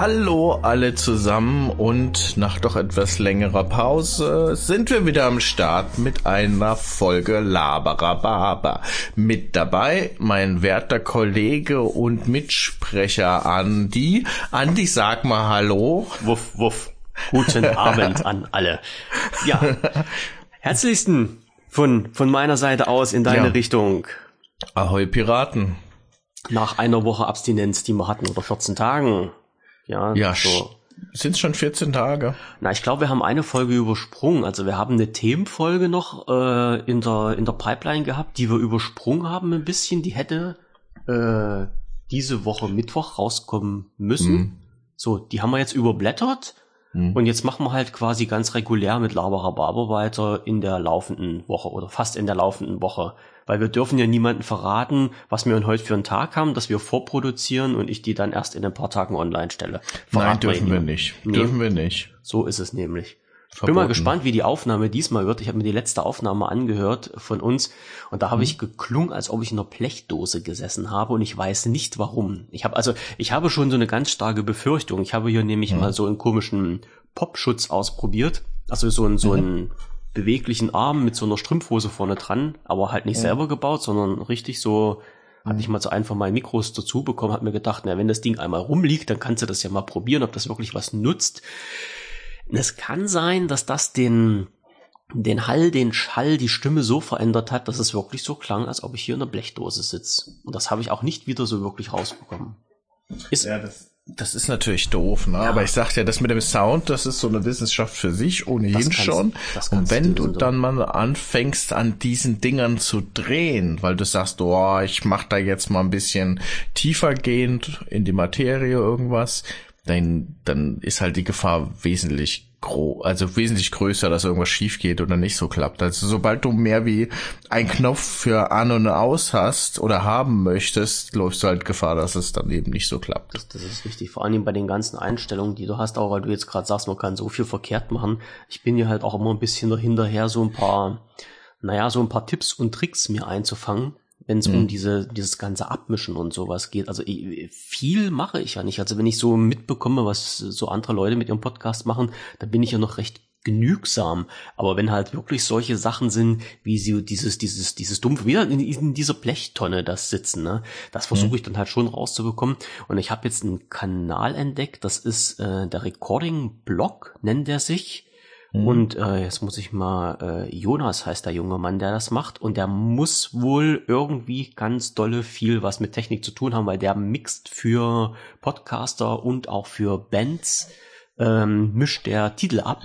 Hallo alle zusammen und nach doch etwas längerer Pause sind wir wieder am Start mit einer Folge Laberababa. Mit dabei mein werter Kollege und Mitsprecher Andi. Andi, sag mal Hallo. Wuff, wuff. Guten Abend an alle. Ja, herzlichsten von, von meiner Seite aus in deine ja. Richtung. Ahoi Piraten. Nach einer Woche Abstinenz, die wir hatten, oder 14 Tagen. Ja, ja so. sind es schon 14 Tage? Na, ich glaube, wir haben eine Folge übersprungen. Also wir haben eine Themenfolge noch äh, in, der, in der Pipeline gehabt, die wir übersprungen haben ein bisschen. Die hätte äh, diese Woche Mittwoch rauskommen müssen. Mhm. So, die haben wir jetzt überblättert. Mhm. Und jetzt machen wir halt quasi ganz regulär mit Laberababer weiter in der laufenden Woche oder fast in der laufenden Woche weil wir dürfen ja niemanden verraten, was wir heute für einen Tag haben, dass wir vorproduzieren und ich die dann erst in ein paar Tagen online stelle. Verraten Nein, dürfen wir nicht. Nee. Dürfen wir nicht. So ist es nämlich. Ich bin mal gespannt, wie die Aufnahme diesmal wird. Ich habe mir die letzte Aufnahme angehört von uns und da habe mhm. ich geklungen, als ob ich in einer Blechdose gesessen habe und ich weiß nicht warum. Ich habe also, ich habe schon so eine ganz starke Befürchtung. Ich habe hier nämlich mhm. mal so einen komischen Popschutz ausprobiert. Also so ein, so mhm. ein beweglichen Arm mit so einer Strumpfhose vorne dran, aber halt nicht ja. selber gebaut, sondern richtig so, mhm. hatte ich mal so von meinen Mikros dazu bekommen, hat mir gedacht, na, wenn das Ding einmal rumliegt, dann kannst du das ja mal probieren, ob das wirklich was nutzt. Es kann sein, dass das den, den Hall, den Schall, die Stimme so verändert hat, dass es wirklich so klang, als ob ich hier in einer Blechdose sitze. Und das habe ich auch nicht wieder so wirklich rausbekommen. Ist, ja, das, das ist natürlich doof, ne? Ja. Aber ich sag ja, das mit dem Sound, das ist so eine Wissenschaft für sich ohnehin schon. Und wenn du dann mal anfängst, an diesen Dingern zu drehen, weil du sagst, oh, ich mach da jetzt mal ein bisschen tiefer gehend in die Materie irgendwas, dann, dann ist halt die Gefahr wesentlich gro also wesentlich größer, dass irgendwas schief geht oder nicht so klappt. Also sobald du mehr wie ein Knopf für an und aus hast oder haben möchtest, läufst du halt Gefahr, dass es dann eben nicht so klappt. Das, das ist richtig. Vor allem bei den ganzen Einstellungen, die du hast, auch weil du jetzt gerade sagst, man kann so viel verkehrt machen. Ich bin ja halt auch immer ein bisschen hinterher, so ein paar, naja, so ein paar Tipps und Tricks mir einzufangen wenn es mhm. um diese, dieses ganze Abmischen und sowas geht. Also viel mache ich ja nicht. Also wenn ich so mitbekomme, was so andere Leute mit ihrem Podcast machen, dann bin ich ja noch recht genügsam. Aber wenn halt wirklich solche Sachen sind, wie sie dieses, dieses, dieses dumpfe, wieder in, in dieser Blechtonne das sitzen, ne, das versuche mhm. ich dann halt schon rauszubekommen. Und ich habe jetzt einen Kanal entdeckt, das ist äh, der Recording Blog, nennt er sich. Mhm. Und äh, jetzt muss ich mal, äh, Jonas heißt der junge Mann, der das macht. Und der muss wohl irgendwie ganz dolle viel was mit Technik zu tun haben, weil der mixt für Podcaster und auch für Bands, ähm, mischt der Titel ab.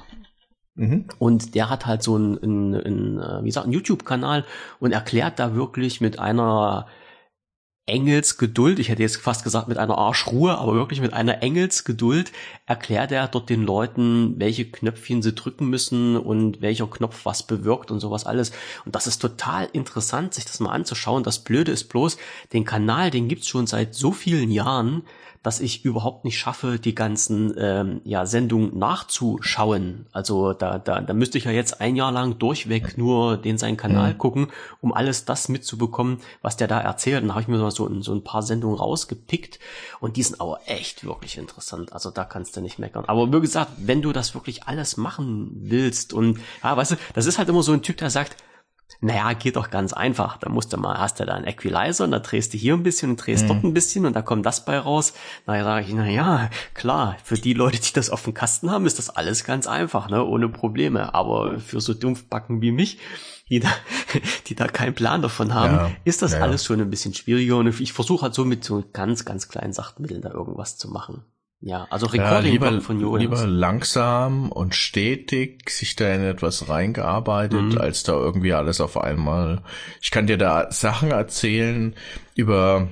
Mhm. Und der hat halt so einen, einen, einen äh, wie gesagt, einen YouTube-Kanal und erklärt da wirklich mit einer Engelsgeduld, ich hätte jetzt fast gesagt mit einer Arschruhe, aber wirklich mit einer Engelsgeduld erklärt er dort den Leuten, welche Knöpfchen sie drücken müssen und welcher Knopf was bewirkt und sowas alles. Und das ist total interessant, sich das mal anzuschauen. Das Blöde ist bloß, den Kanal, den gibt's schon seit so vielen Jahren, dass ich überhaupt nicht schaffe, die ganzen ähm, ja, Sendungen nachzuschauen. Also da, da, da müsste ich ja jetzt ein Jahr lang durchweg nur den seinen Kanal mhm. gucken, um alles das mitzubekommen, was der da erzählt. Und da habe ich mir so, so ein paar Sendungen rausgepickt und die sind aber echt wirklich interessant. Also da kannst du nicht meckern. Aber wie gesagt, wenn du das wirklich alles machen willst und ja, weißt du, das ist halt immer so ein Typ, der sagt, naja, geht doch ganz einfach. Da musst du mal, hast du da einen Equalizer und da drehst du hier ein bisschen und drehst mhm. dort ein bisschen und da kommt das bei raus. Na sage ich, na ja, klar, für die Leute, die das auf dem Kasten haben, ist das alles ganz einfach, ne, ohne Probleme. Aber für so Dumpfbacken wie mich, die da, die da keinen Plan davon haben, ja, ist das ja, alles schon ein bisschen schwieriger und ich versuche halt so mit so ganz, ganz kleinen Sachtmitteln da irgendwas zu machen. Ja, also Recording ja, lieber, von Jonas. Lieber langsam und stetig sich da in etwas reingearbeitet, mhm. als da irgendwie alles auf einmal. Ich kann dir da Sachen erzählen über,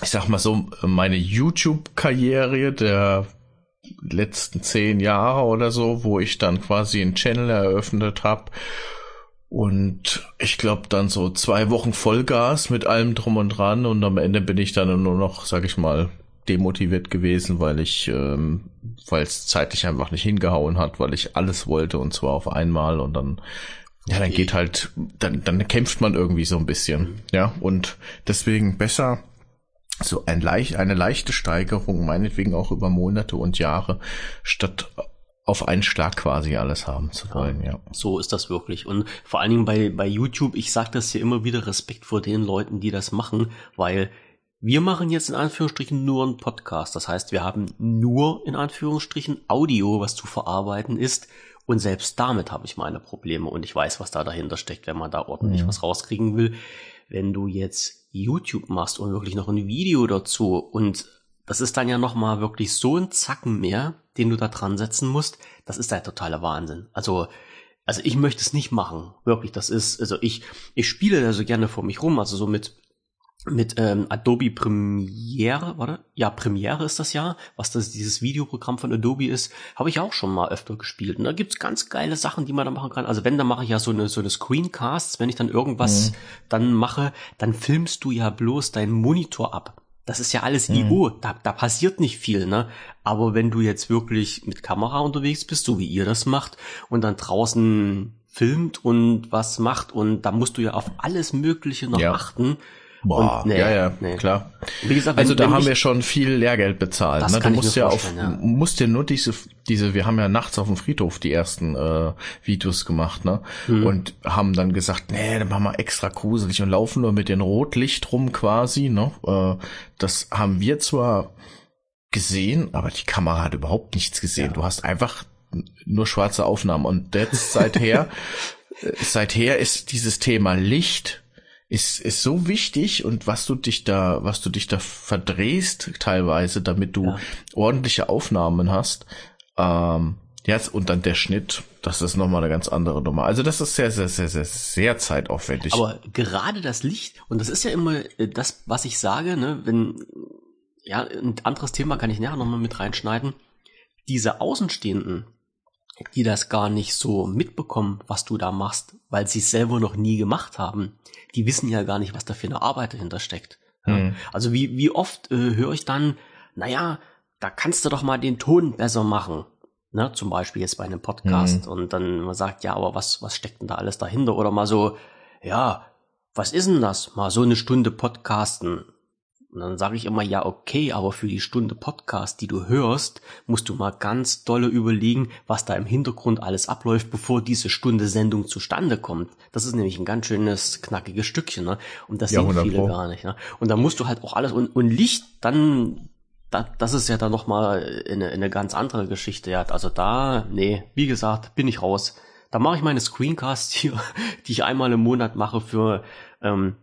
ich sag mal so, meine YouTube-Karriere der letzten zehn Jahre oder so, wo ich dann quasi einen Channel eröffnet habe und ich glaube dann so zwei Wochen Vollgas mit allem drum und dran und am Ende bin ich dann nur noch, sag ich mal, demotiviert gewesen, weil ich, ähm, weil es zeitlich einfach nicht hingehauen hat, weil ich alles wollte und zwar auf einmal und dann, ja, dann geht halt, dann, dann kämpft man irgendwie so ein bisschen, ja, und deswegen besser so ein leicht, eine leichte Steigerung, meinetwegen auch über Monate und Jahre, statt auf einen Schlag quasi alles haben zu wollen, ja. ja. So ist das wirklich. Und vor allen Dingen bei, bei YouTube, ich sage das hier immer wieder, Respekt vor den Leuten, die das machen, weil wir machen jetzt in Anführungsstrichen nur einen Podcast. Das heißt, wir haben nur in Anführungsstrichen Audio, was zu verarbeiten ist. Und selbst damit habe ich meine Probleme und ich weiß, was da dahinter steckt, wenn man da ordentlich ja. was rauskriegen will. Wenn du jetzt YouTube machst und wirklich noch ein Video dazu und das ist dann ja nochmal wirklich so ein Zacken mehr, den du da dran setzen musst. Das ist der totale Wahnsinn. Also, also ich möchte es nicht machen. Wirklich, das ist, also ich, ich spiele da so gerne vor mich rum, also so mit mit ähm, Adobe Premiere, warte, ja, Premiere ist das ja, was das dieses Videoprogramm von Adobe ist, habe ich auch schon mal öfter gespielt. Und da gibt's ganz geile Sachen, die man da machen kann. Also wenn, dann mache ich ja so eine so eine Screencasts, wenn ich dann irgendwas mhm. dann mache, dann filmst du ja bloß deinen Monitor ab. Das ist ja alles mhm. IO, da, da passiert nicht viel, ne? Aber wenn du jetzt wirklich mit Kamera unterwegs bist, so wie ihr das macht, und dann draußen filmt und was macht, und da musst du ja auf alles Mögliche noch ja. achten, Boah, und, nee, ja, ja, nee. klar. Wie gesagt, also da haben wir schon viel Lehrgeld bezahlt. Ne? Du musst ja auf, ja. musst dir nur diese, diese, wir haben ja nachts auf dem Friedhof die ersten äh, Videos gemacht, ne? Mhm. Und haben dann gesagt, nee, dann machen wir extra gruselig und laufen nur mit dem Rotlicht rum quasi, ne? Äh, das haben wir zwar gesehen, aber die Kamera hat überhaupt nichts gesehen. Ja. Du hast einfach nur schwarze Aufnahmen und jetzt seither, seither ist dieses Thema Licht ist, ist so wichtig und was du dich da, was du dich da verdrehst teilweise, damit du ja. ordentliche Aufnahmen hast. Ähm, jetzt und dann der Schnitt, das ist nochmal eine ganz andere Nummer. Also das ist sehr, sehr, sehr, sehr, sehr zeitaufwendig. Aber gerade das Licht, und das ist ja immer äh, das, was ich sage, ne, wenn, ja, ein anderes Thema kann ich nachher nochmal mit reinschneiden. Diese Außenstehenden, die das gar nicht so mitbekommen, was du da machst, weil sie es selber noch nie gemacht haben. Die wissen ja gar nicht, was da für eine Arbeit dahinter steckt. Mhm. Also wie, wie oft äh, höre ich dann, naja, da kannst du doch mal den Ton besser machen. Ne, zum Beispiel jetzt bei einem Podcast mhm. und dann man sagt, ja, aber was, was steckt denn da alles dahinter? Oder mal so, ja, was ist denn das? Mal so eine Stunde Podcasten. Und dann sage ich immer, ja, okay, aber für die Stunde Podcast, die du hörst, musst du mal ganz dolle überlegen, was da im Hintergrund alles abläuft, bevor diese Stunde Sendung zustande kommt. Das ist nämlich ein ganz schönes, knackiges Stückchen, ne? Und das ja, sehen viele Pro. gar nicht, ne? Und da musst du halt auch alles, und, und Licht, dann, da, das ist ja dann nochmal eine, eine ganz andere Geschichte, ja. Also da, nee, wie gesagt, bin ich raus. Da mache ich meine Screencasts hier, die ich einmal im Monat mache für, ähm,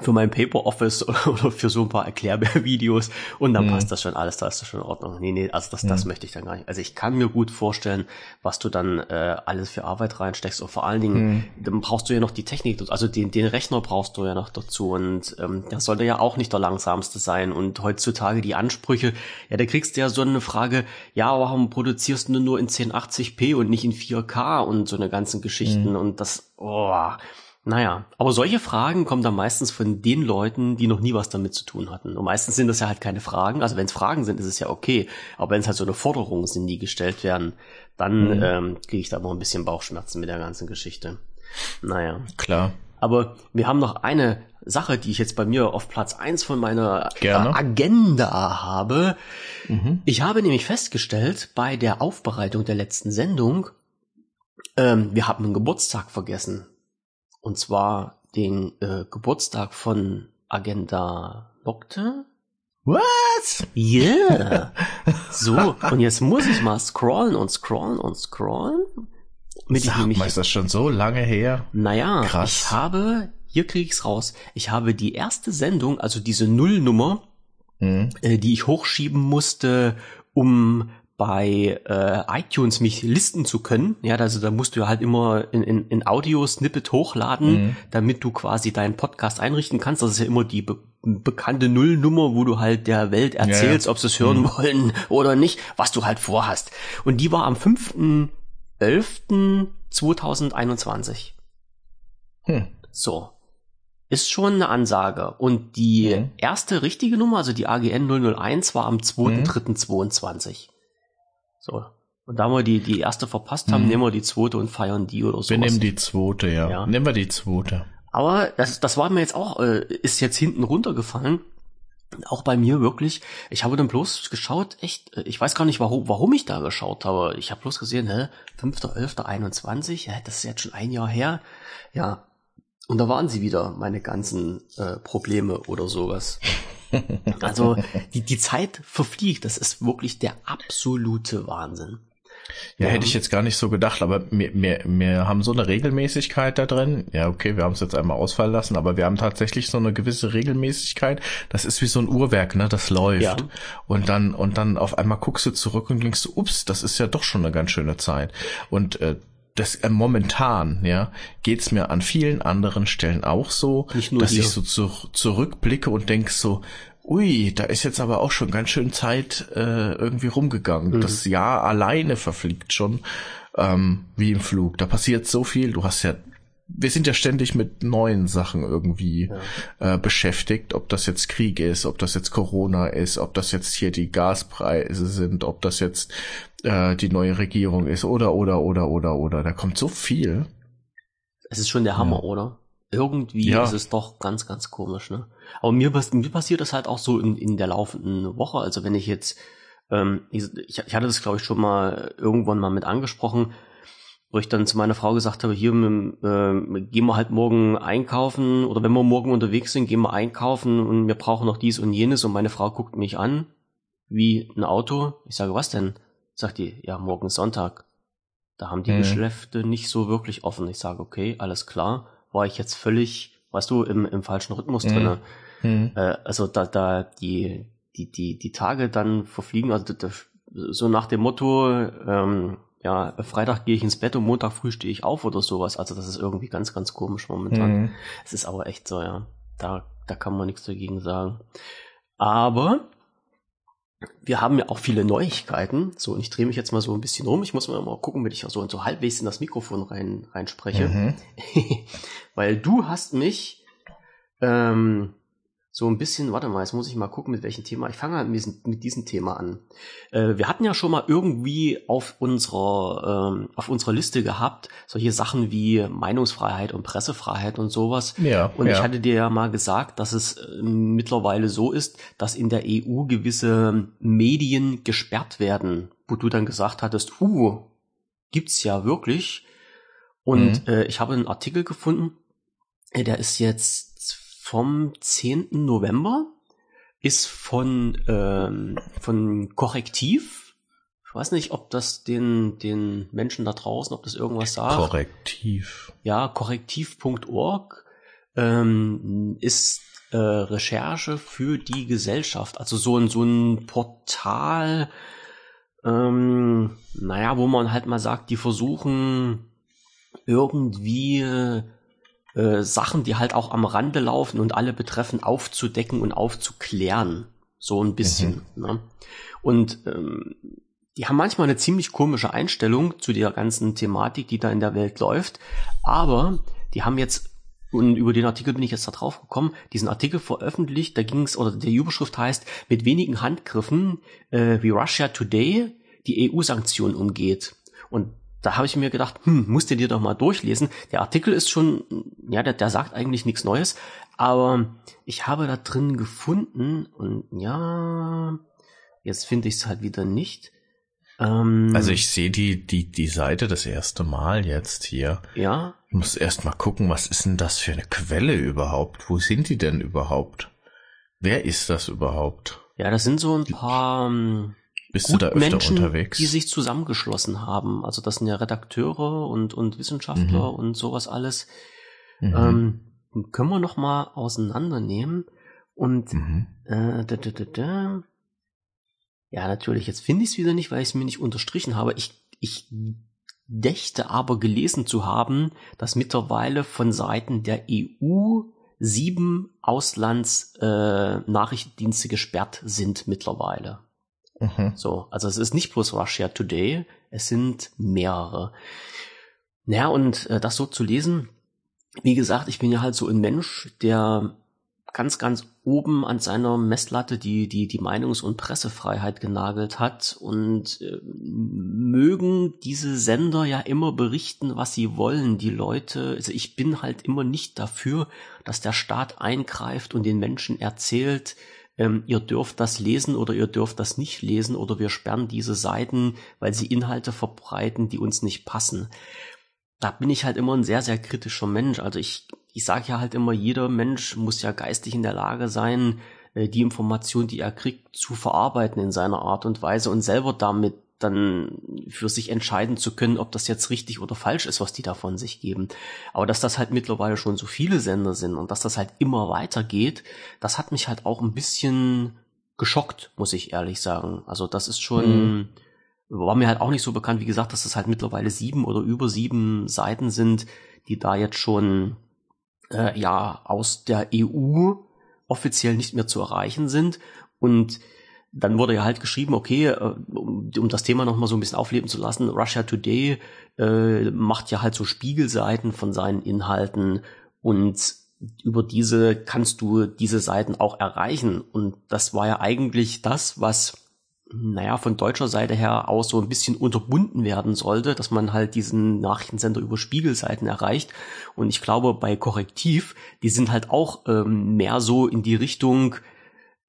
für mein Paper Office oder für so ein paar Erklärvideos und dann mhm. passt das schon alles, da ist das schon in Ordnung. Nee, nee, also das, mhm. das möchte ich dann gar nicht. Also ich kann mir gut vorstellen, was du dann äh, alles für Arbeit reinsteckst und vor allen Dingen, mhm. dann brauchst du ja noch die Technik, also den, den Rechner brauchst du ja noch dazu und ähm, der sollte ja auch nicht der langsamste sein und heutzutage die Ansprüche, ja, da kriegst du ja so eine Frage, ja, warum produzierst du nur in 1080p und nicht in 4K und so eine ganzen Geschichten mhm. und das, oh, naja, aber solche Fragen kommen dann meistens von den Leuten, die noch nie was damit zu tun hatten. Und meistens sind das ja halt keine Fragen. Also wenn es Fragen sind, ist es ja okay. Aber wenn es halt so eine Forderung sind, die gestellt werden, dann mhm. ähm, kriege ich da mal ein bisschen Bauchschmerzen mit der ganzen Geschichte. Naja. Klar. Aber wir haben noch eine Sache, die ich jetzt bei mir auf Platz eins von meiner Gerne. Agenda habe. Mhm. Ich habe nämlich festgestellt, bei der Aufbereitung der letzten Sendung, ähm, wir haben einen Geburtstag vergessen. Und zwar den äh, Geburtstag von Agenda Nocte. What? Yeah. so, und jetzt muss ich mal scrollen und scrollen und scrollen. Mit Sag ich mal, ist das schon so lange her? Naja, Krass. ich habe, hier kriege ich's raus, ich habe die erste Sendung, also diese Nullnummer, mhm. äh, die ich hochschieben musste, um bei äh, iTunes mich listen zu können. Ja, also da musst du ja halt immer in, in, in Audio-Snippet hochladen, mhm. damit du quasi deinen Podcast einrichten kannst. Das ist ja immer die be bekannte Nullnummer, wo du halt der Welt erzählst, ja, ja. ob sie es hören mhm. wollen oder nicht, was du halt vorhast. Und die war am 5.11.2021. Hm. So. Ist schon eine Ansage. Und die mhm. erste richtige Nummer, also die AGN 001, war am 2.3.22. So. Und da wir die, die erste verpasst haben, hm. nehmen wir die zweite und feiern die oder so. Wir nehmen die zweite, ja. ja. Nehmen wir die zweite. Aber das, das war mir jetzt auch, äh, ist jetzt hinten runtergefallen, auch bei mir wirklich, ich habe dann bloß geschaut, echt, äh, ich weiß gar nicht, warum, warum ich da geschaut habe. Ich habe bloß gesehen, hä, 5.11.21, hä, das ist jetzt schon ein Jahr her. Ja, und da waren sie wieder, meine ganzen äh, Probleme oder sowas. Also die, die Zeit verfliegt, das ist wirklich der absolute Wahnsinn. Ja, ja, hätte ich jetzt gar nicht so gedacht, aber wir, wir, wir haben so eine Regelmäßigkeit da drin. Ja, okay, wir haben es jetzt einmal ausfallen lassen, aber wir haben tatsächlich so eine gewisse Regelmäßigkeit. Das ist wie so ein Uhrwerk, ne? Das läuft. Ja. Und dann, und dann auf einmal guckst du zurück und denkst, ups, das ist ja doch schon eine ganz schöne Zeit. Und äh, das äh, momentan, ja, geht's mir an vielen anderen Stellen auch so, dass hier. ich so zu, zurückblicke und denk so, ui, da ist jetzt aber auch schon ganz schön Zeit äh, irgendwie rumgegangen. Mhm. Das Jahr alleine verfliegt schon ähm, wie im Flug. Da passiert so viel. Du hast ja wir sind ja ständig mit neuen Sachen irgendwie ja. äh, beschäftigt, ob das jetzt Krieg ist, ob das jetzt Corona ist, ob das jetzt hier die Gaspreise sind, ob das jetzt äh, die neue Regierung ist oder oder oder oder oder. Da kommt so viel. Es ist schon der Hammer, ja. oder? Irgendwie ja. ist es doch ganz, ganz komisch, ne? Aber mir, mir passiert das halt auch so in, in der laufenden Woche. Also wenn ich jetzt, ähm, ich, ich hatte das glaube ich schon mal irgendwann mal mit angesprochen, wo ich dann zu meiner Frau gesagt habe, hier äh, gehen wir halt morgen einkaufen oder wenn wir morgen unterwegs sind, gehen wir einkaufen und wir brauchen noch dies und jenes und meine Frau guckt mich an wie ein Auto. Ich sage, was denn? Sagt die, ja, morgen ist Sonntag. Da haben die mhm. Geschäfte nicht so wirklich offen. Ich sage, okay, alles klar war ich jetzt völlig, weißt du, im, im falschen Rhythmus mhm. drinne. Mhm. Äh, also da, da die, die, die, die Tage dann verfliegen, also da, so nach dem Motto, ähm, ja, Freitag gehe ich ins Bett und Montag früh stehe ich auf oder sowas. Also das ist irgendwie ganz, ganz komisch momentan. Mhm. Es ist aber echt so, ja. Da, da kann man nichts dagegen sagen. Aber wir haben ja auch viele Neuigkeiten. So, und ich drehe mich jetzt mal so ein bisschen rum. Ich muss mal, mal gucken, wenn ich so, so halbwegs in das Mikrofon rein, rein spreche. Mhm. Weil du hast mich ähm, so ein bisschen, warte mal, jetzt muss ich mal gucken, mit welchem Thema. Ich fange halt mit diesem, mit diesem Thema an. Äh, wir hatten ja schon mal irgendwie auf unserer, ähm, auf unserer Liste gehabt, solche Sachen wie Meinungsfreiheit und Pressefreiheit und sowas. Ja, und ja. ich hatte dir ja mal gesagt, dass es äh, mittlerweile so ist, dass in der EU gewisse Medien gesperrt werden, wo du dann gesagt hattest, uh, gibt's ja wirklich. Und mhm. äh, ich habe einen Artikel gefunden, äh, der ist jetzt vom 10. November ist von, ähm, von Korrektiv. Ich weiß nicht, ob das den, den Menschen da draußen, ob das irgendwas sagt. Korrektiv. Ja, korrektiv.org ähm, ist äh, Recherche für die Gesellschaft. Also so ein, so ein Portal, ähm, naja, wo man halt mal sagt, die versuchen irgendwie äh, Sachen, die halt auch am Rande laufen und alle betreffen, aufzudecken und aufzuklären. So ein bisschen. Mhm. Ne? Und ähm, die haben manchmal eine ziemlich komische Einstellung zu der ganzen Thematik, die da in der Welt läuft. Aber die haben jetzt, und über den Artikel bin ich jetzt da drauf gekommen, diesen Artikel veröffentlicht, da ging es, oder der Überschrift heißt, mit wenigen Handgriffen, äh, wie Russia Today die EU-Sanktionen umgeht. Und da habe ich mir gedacht, hm, musst du dir doch mal durchlesen. Der Artikel ist schon, ja, der, der sagt eigentlich nichts Neues, aber ich habe da drin gefunden und ja, jetzt finde ich es halt wieder nicht. Ähm, also ich sehe die, die, die Seite das erste Mal jetzt hier. Ja. Ich muss erst mal gucken, was ist denn das für eine Quelle überhaupt? Wo sind die denn überhaupt? Wer ist das überhaupt? Ja, das sind so ein paar, ähm, bist du da öfter Menschen, unterwegs? Die sich zusammengeschlossen haben. Also das sind ja Redakteure und, und Wissenschaftler mhm. und sowas alles. Mhm. Ähm, können wir noch mal auseinandernehmen. Und mhm. äh, da, da, da, da. ja, natürlich, jetzt finde ich es wieder nicht, weil ich es mir nicht unterstrichen habe. Ich, ich dächte aber gelesen zu haben, dass mittlerweile von Seiten der EU sieben Auslandsnachrichtendienste äh, gesperrt sind mittlerweile. Mhm. So, also es ist nicht bloß Russia Today, es sind mehrere. Naja, und äh, das so zu lesen, wie gesagt, ich bin ja halt so ein Mensch, der ganz, ganz oben an seiner Messlatte die, die, die Meinungs- und Pressefreiheit genagelt hat und äh, mögen diese Sender ja immer berichten, was sie wollen. Die Leute, also ich bin halt immer nicht dafür, dass der Staat eingreift und den Menschen erzählt, ähm, ihr dürft das lesen oder ihr dürft das nicht lesen oder wir sperren diese Seiten, weil sie Inhalte verbreiten, die uns nicht passen. Da bin ich halt immer ein sehr, sehr kritischer Mensch. Also ich, ich sage ja halt immer, jeder Mensch muss ja geistig in der Lage sein, äh, die Information, die er kriegt, zu verarbeiten in seiner Art und Weise und selber damit dann für sich entscheiden zu können, ob das jetzt richtig oder falsch ist, was die da von sich geben. Aber dass das halt mittlerweile schon so viele Sender sind und dass das halt immer weitergeht, das hat mich halt auch ein bisschen geschockt, muss ich ehrlich sagen. Also das ist schon, mhm. war mir halt auch nicht so bekannt, wie gesagt, dass das halt mittlerweile sieben oder über sieben Seiten sind, die da jetzt schon äh, ja aus der EU offiziell nicht mehr zu erreichen sind und dann wurde ja halt geschrieben, okay, äh, um, um das Thema nochmal so ein bisschen aufleben zu lassen, Russia Today äh, macht ja halt so Spiegelseiten von seinen Inhalten und über diese kannst du diese Seiten auch erreichen. Und das war ja eigentlich das, was, naja, von deutscher Seite her aus so ein bisschen unterbunden werden sollte, dass man halt diesen Nachrichtensender über Spiegelseiten erreicht. Und ich glaube, bei Korrektiv, die sind halt auch ähm, mehr so in die Richtung,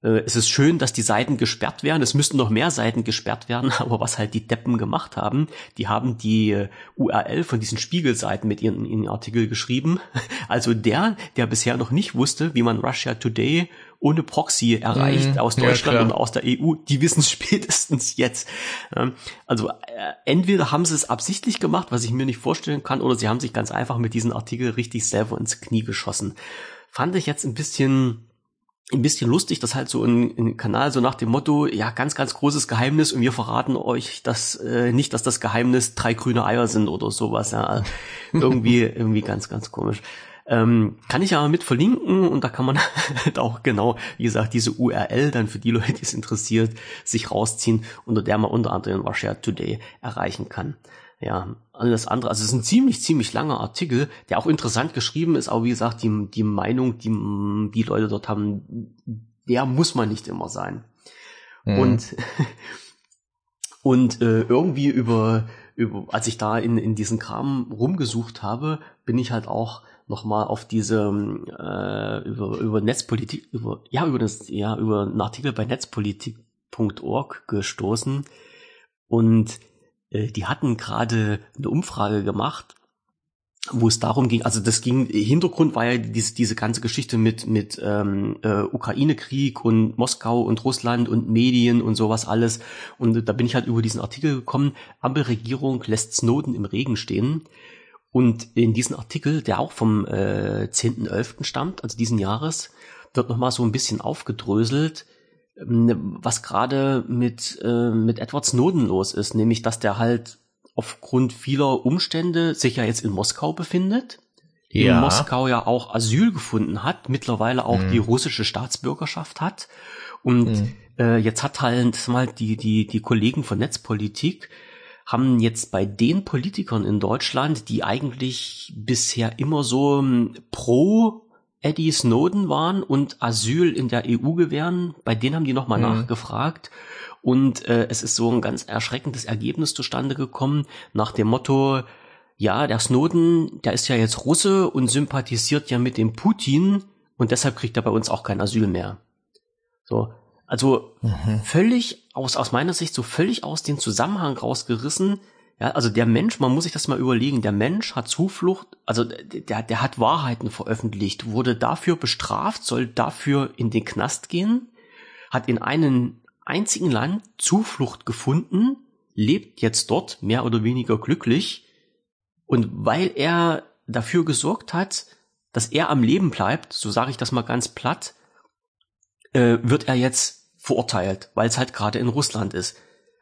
es ist schön, dass die Seiten gesperrt werden. Es müssten noch mehr Seiten gesperrt werden, aber was halt die Deppen gemacht haben, die haben die äh, URL von diesen Spiegelseiten mit ihren, ihren Artikel geschrieben. Also der, der bisher noch nicht wusste, wie man Russia Today ohne Proxy erreicht mm, aus Deutschland ja, und aus der EU, die wissen es spätestens jetzt. Also äh, entweder haben sie es absichtlich gemacht, was ich mir nicht vorstellen kann, oder sie haben sich ganz einfach mit diesem Artikel richtig selber ins Knie geschossen. Fand ich jetzt ein bisschen ein bisschen lustig, dass halt so ein, ein, Kanal so nach dem Motto, ja, ganz, ganz großes Geheimnis und wir verraten euch das äh, nicht, dass das Geheimnis drei grüne Eier sind oder sowas. Ja. irgendwie, irgendwie ganz, ganz komisch. Ähm, kann ich aber mit verlinken und da kann man halt auch genau, wie gesagt, diese URL dann für die Leute, die es interessiert, sich rausziehen, unter der man unter anderem Russia Today erreichen kann ja, alles andere. Also es ist ein ziemlich, ziemlich langer Artikel, der auch interessant geschrieben ist, aber wie gesagt, die, die Meinung, die die Leute dort haben, der muss man nicht immer sein. Mhm. Und, und äh, irgendwie über, über, als ich da in, in diesen Kram rumgesucht habe, bin ich halt auch nochmal auf diese äh, über, über Netzpolitik, über, ja, über das, ja, über einen Artikel bei netzpolitik.org gestoßen. Und äh, die hatten gerade eine Umfrage gemacht, wo es darum ging, also das ging, Hintergrund war ja diese, diese ganze Geschichte mit, mit ähm, äh, Ukraine-Krieg und Moskau und Russland und Medien und sowas alles. Und da bin ich halt über diesen Artikel gekommen, Ampelregierung lässt Snowden im Regen stehen. Und in diesem Artikel, der auch vom äh, 10.11. stammt, also diesen Jahres, wird nochmal so ein bisschen aufgedröselt, was gerade mit, äh, mit Edward Snowden los ist, nämlich dass der halt aufgrund vieler Umstände sich ja jetzt in Moskau befindet, ja. in Moskau ja auch Asyl gefunden hat, mittlerweile auch mhm. die russische Staatsbürgerschaft hat und mhm. äh, jetzt hat halt mal die die die Kollegen von Netzpolitik haben jetzt bei den Politikern in Deutschland, die eigentlich bisher immer so ähm, pro Eddie Snowden waren und Asyl in der EU gewähren. Bei denen haben die nochmal mhm. nachgefragt. Und äh, es ist so ein ganz erschreckendes Ergebnis zustande gekommen, nach dem Motto, ja, der Snowden, der ist ja jetzt Russe und sympathisiert ja mit dem Putin und deshalb kriegt er bei uns auch kein Asyl mehr. So, also mhm. völlig aus, aus meiner Sicht so völlig aus dem Zusammenhang rausgerissen, ja, also der Mensch, man muss sich das mal überlegen, der Mensch hat Zuflucht, also der, der hat Wahrheiten veröffentlicht, wurde dafür bestraft, soll dafür in den Knast gehen, hat in einem einzigen Land Zuflucht gefunden, lebt jetzt dort mehr oder weniger glücklich und weil er dafür gesorgt hat, dass er am Leben bleibt, so sage ich das mal ganz platt, äh, wird er jetzt verurteilt, weil es halt gerade in Russland ist.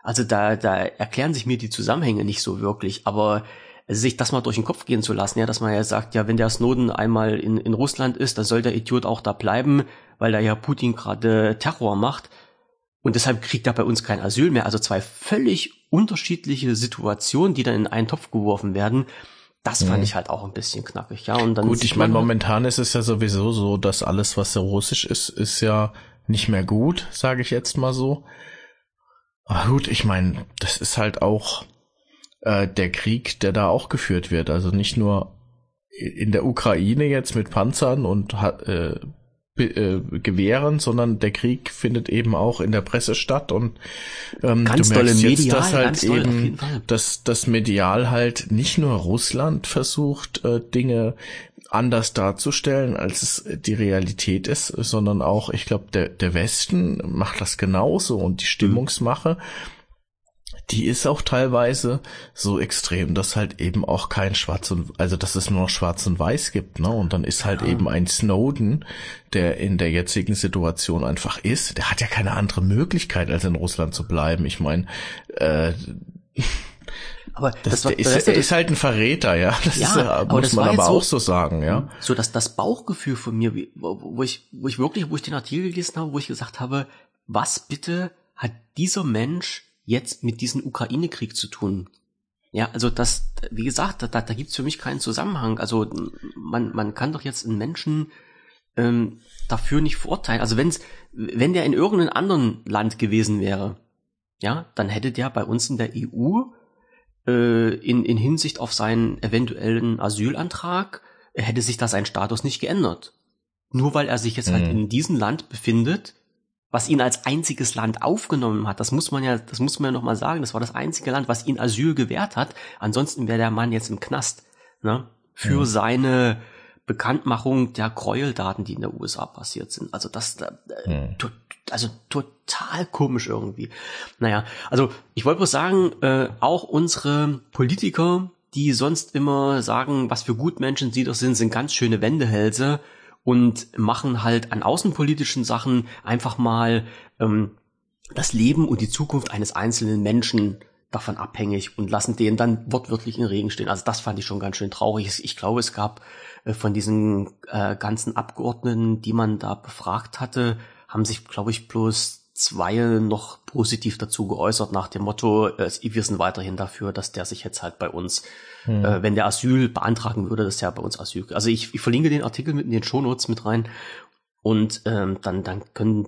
Also da, da erklären sich mir die Zusammenhänge nicht so wirklich, aber sich das mal durch den Kopf gehen zu lassen, ja, dass man ja sagt, ja, wenn der Snowden einmal in, in Russland ist, dann soll der Idiot auch da bleiben, weil da ja Putin gerade Terror macht. Und deshalb kriegt er bei uns kein Asyl mehr. Also zwei völlig unterschiedliche Situationen, die dann in einen Topf geworfen werden. Das fand mhm. ich halt auch ein bisschen knackig, ja. Und dann gut, ich meine, momentan ist es ja sowieso so, dass alles, was so russisch ist, ist ja nicht mehr gut, sage ich jetzt mal so. Aber gut, ich meine, das ist halt auch äh, der Krieg, der da auch geführt wird. Also nicht nur in der Ukraine jetzt mit Panzern und äh, äh, gewähren, sondern der Krieg findet eben auch in der Presse statt und ähm, ganz du merkst jetzt, medial, dass halt eben, dass das medial halt nicht nur Russland versucht, äh, Dinge anders darzustellen, als es die Realität ist, sondern auch, ich glaube, der, der Westen macht das genauso und die Stimmungsmache die ist auch teilweise so extrem, dass halt eben auch kein Schwarz und, also dass es nur noch Schwarz und Weiß gibt, ne? Und dann ist halt ja. eben ein Snowden, der in der jetzigen Situation einfach ist, der hat ja keine andere Möglichkeit, als in Russland zu bleiben. Ich meine, äh, aber das, das war, ist, das ist, halt ein Verräter, ja. Das ja, ist, aber muss man aber so, auch so sagen, ja. So, dass das Bauchgefühl von mir, wo, wo ich, wo ich wirklich, wo ich den Artikel gelesen habe, wo ich gesagt habe, was bitte hat dieser Mensch jetzt mit diesem Ukraine-Krieg zu tun? Ja, also das, wie gesagt, da, da, da gibt's für mich keinen Zusammenhang. Also man, man kann doch jetzt einen Menschen ähm, dafür nicht verurteilen. Also wenn's, wenn der in irgendeinem anderen Land gewesen wäre, ja, dann hätte der bei uns in der EU äh, in, in Hinsicht auf seinen eventuellen Asylantrag, hätte sich da sein Status nicht geändert. Nur weil er sich jetzt halt mhm. halt in diesem Land befindet, was ihn als einziges Land aufgenommen hat. Das muss man ja, das muss man ja noch mal sagen. Das war das einzige Land, was ihn Asyl gewährt hat. Ansonsten wäre der Mann jetzt im Knast, ne? Für mhm. seine Bekanntmachung der Gräueldaten, die in der USA passiert sind. Also das, äh, mhm. Also total komisch irgendwie. Naja, also ich wollte bloß sagen, äh, auch unsere Politiker, die sonst immer sagen, was für Gutmenschen sie doch sind, sind ganz schöne Wendehälse und machen halt an außenpolitischen Sachen einfach mal ähm, das Leben und die Zukunft eines einzelnen Menschen davon abhängig und lassen den dann wortwörtlich in Regen stehen. Also das fand ich schon ganz schön traurig. Ich glaube, es gab äh, von diesen äh, ganzen Abgeordneten, die man da befragt hatte, haben sich, glaube ich, bloß zwei noch positiv dazu geäußert nach dem Motto, äh, wir sind weiterhin dafür, dass der sich jetzt halt bei uns, hm. äh, wenn der Asyl beantragen würde, dass der bei uns Asyl. Also ich, ich verlinke den Artikel mit in den Shownotes mit rein und ähm, dann, dann können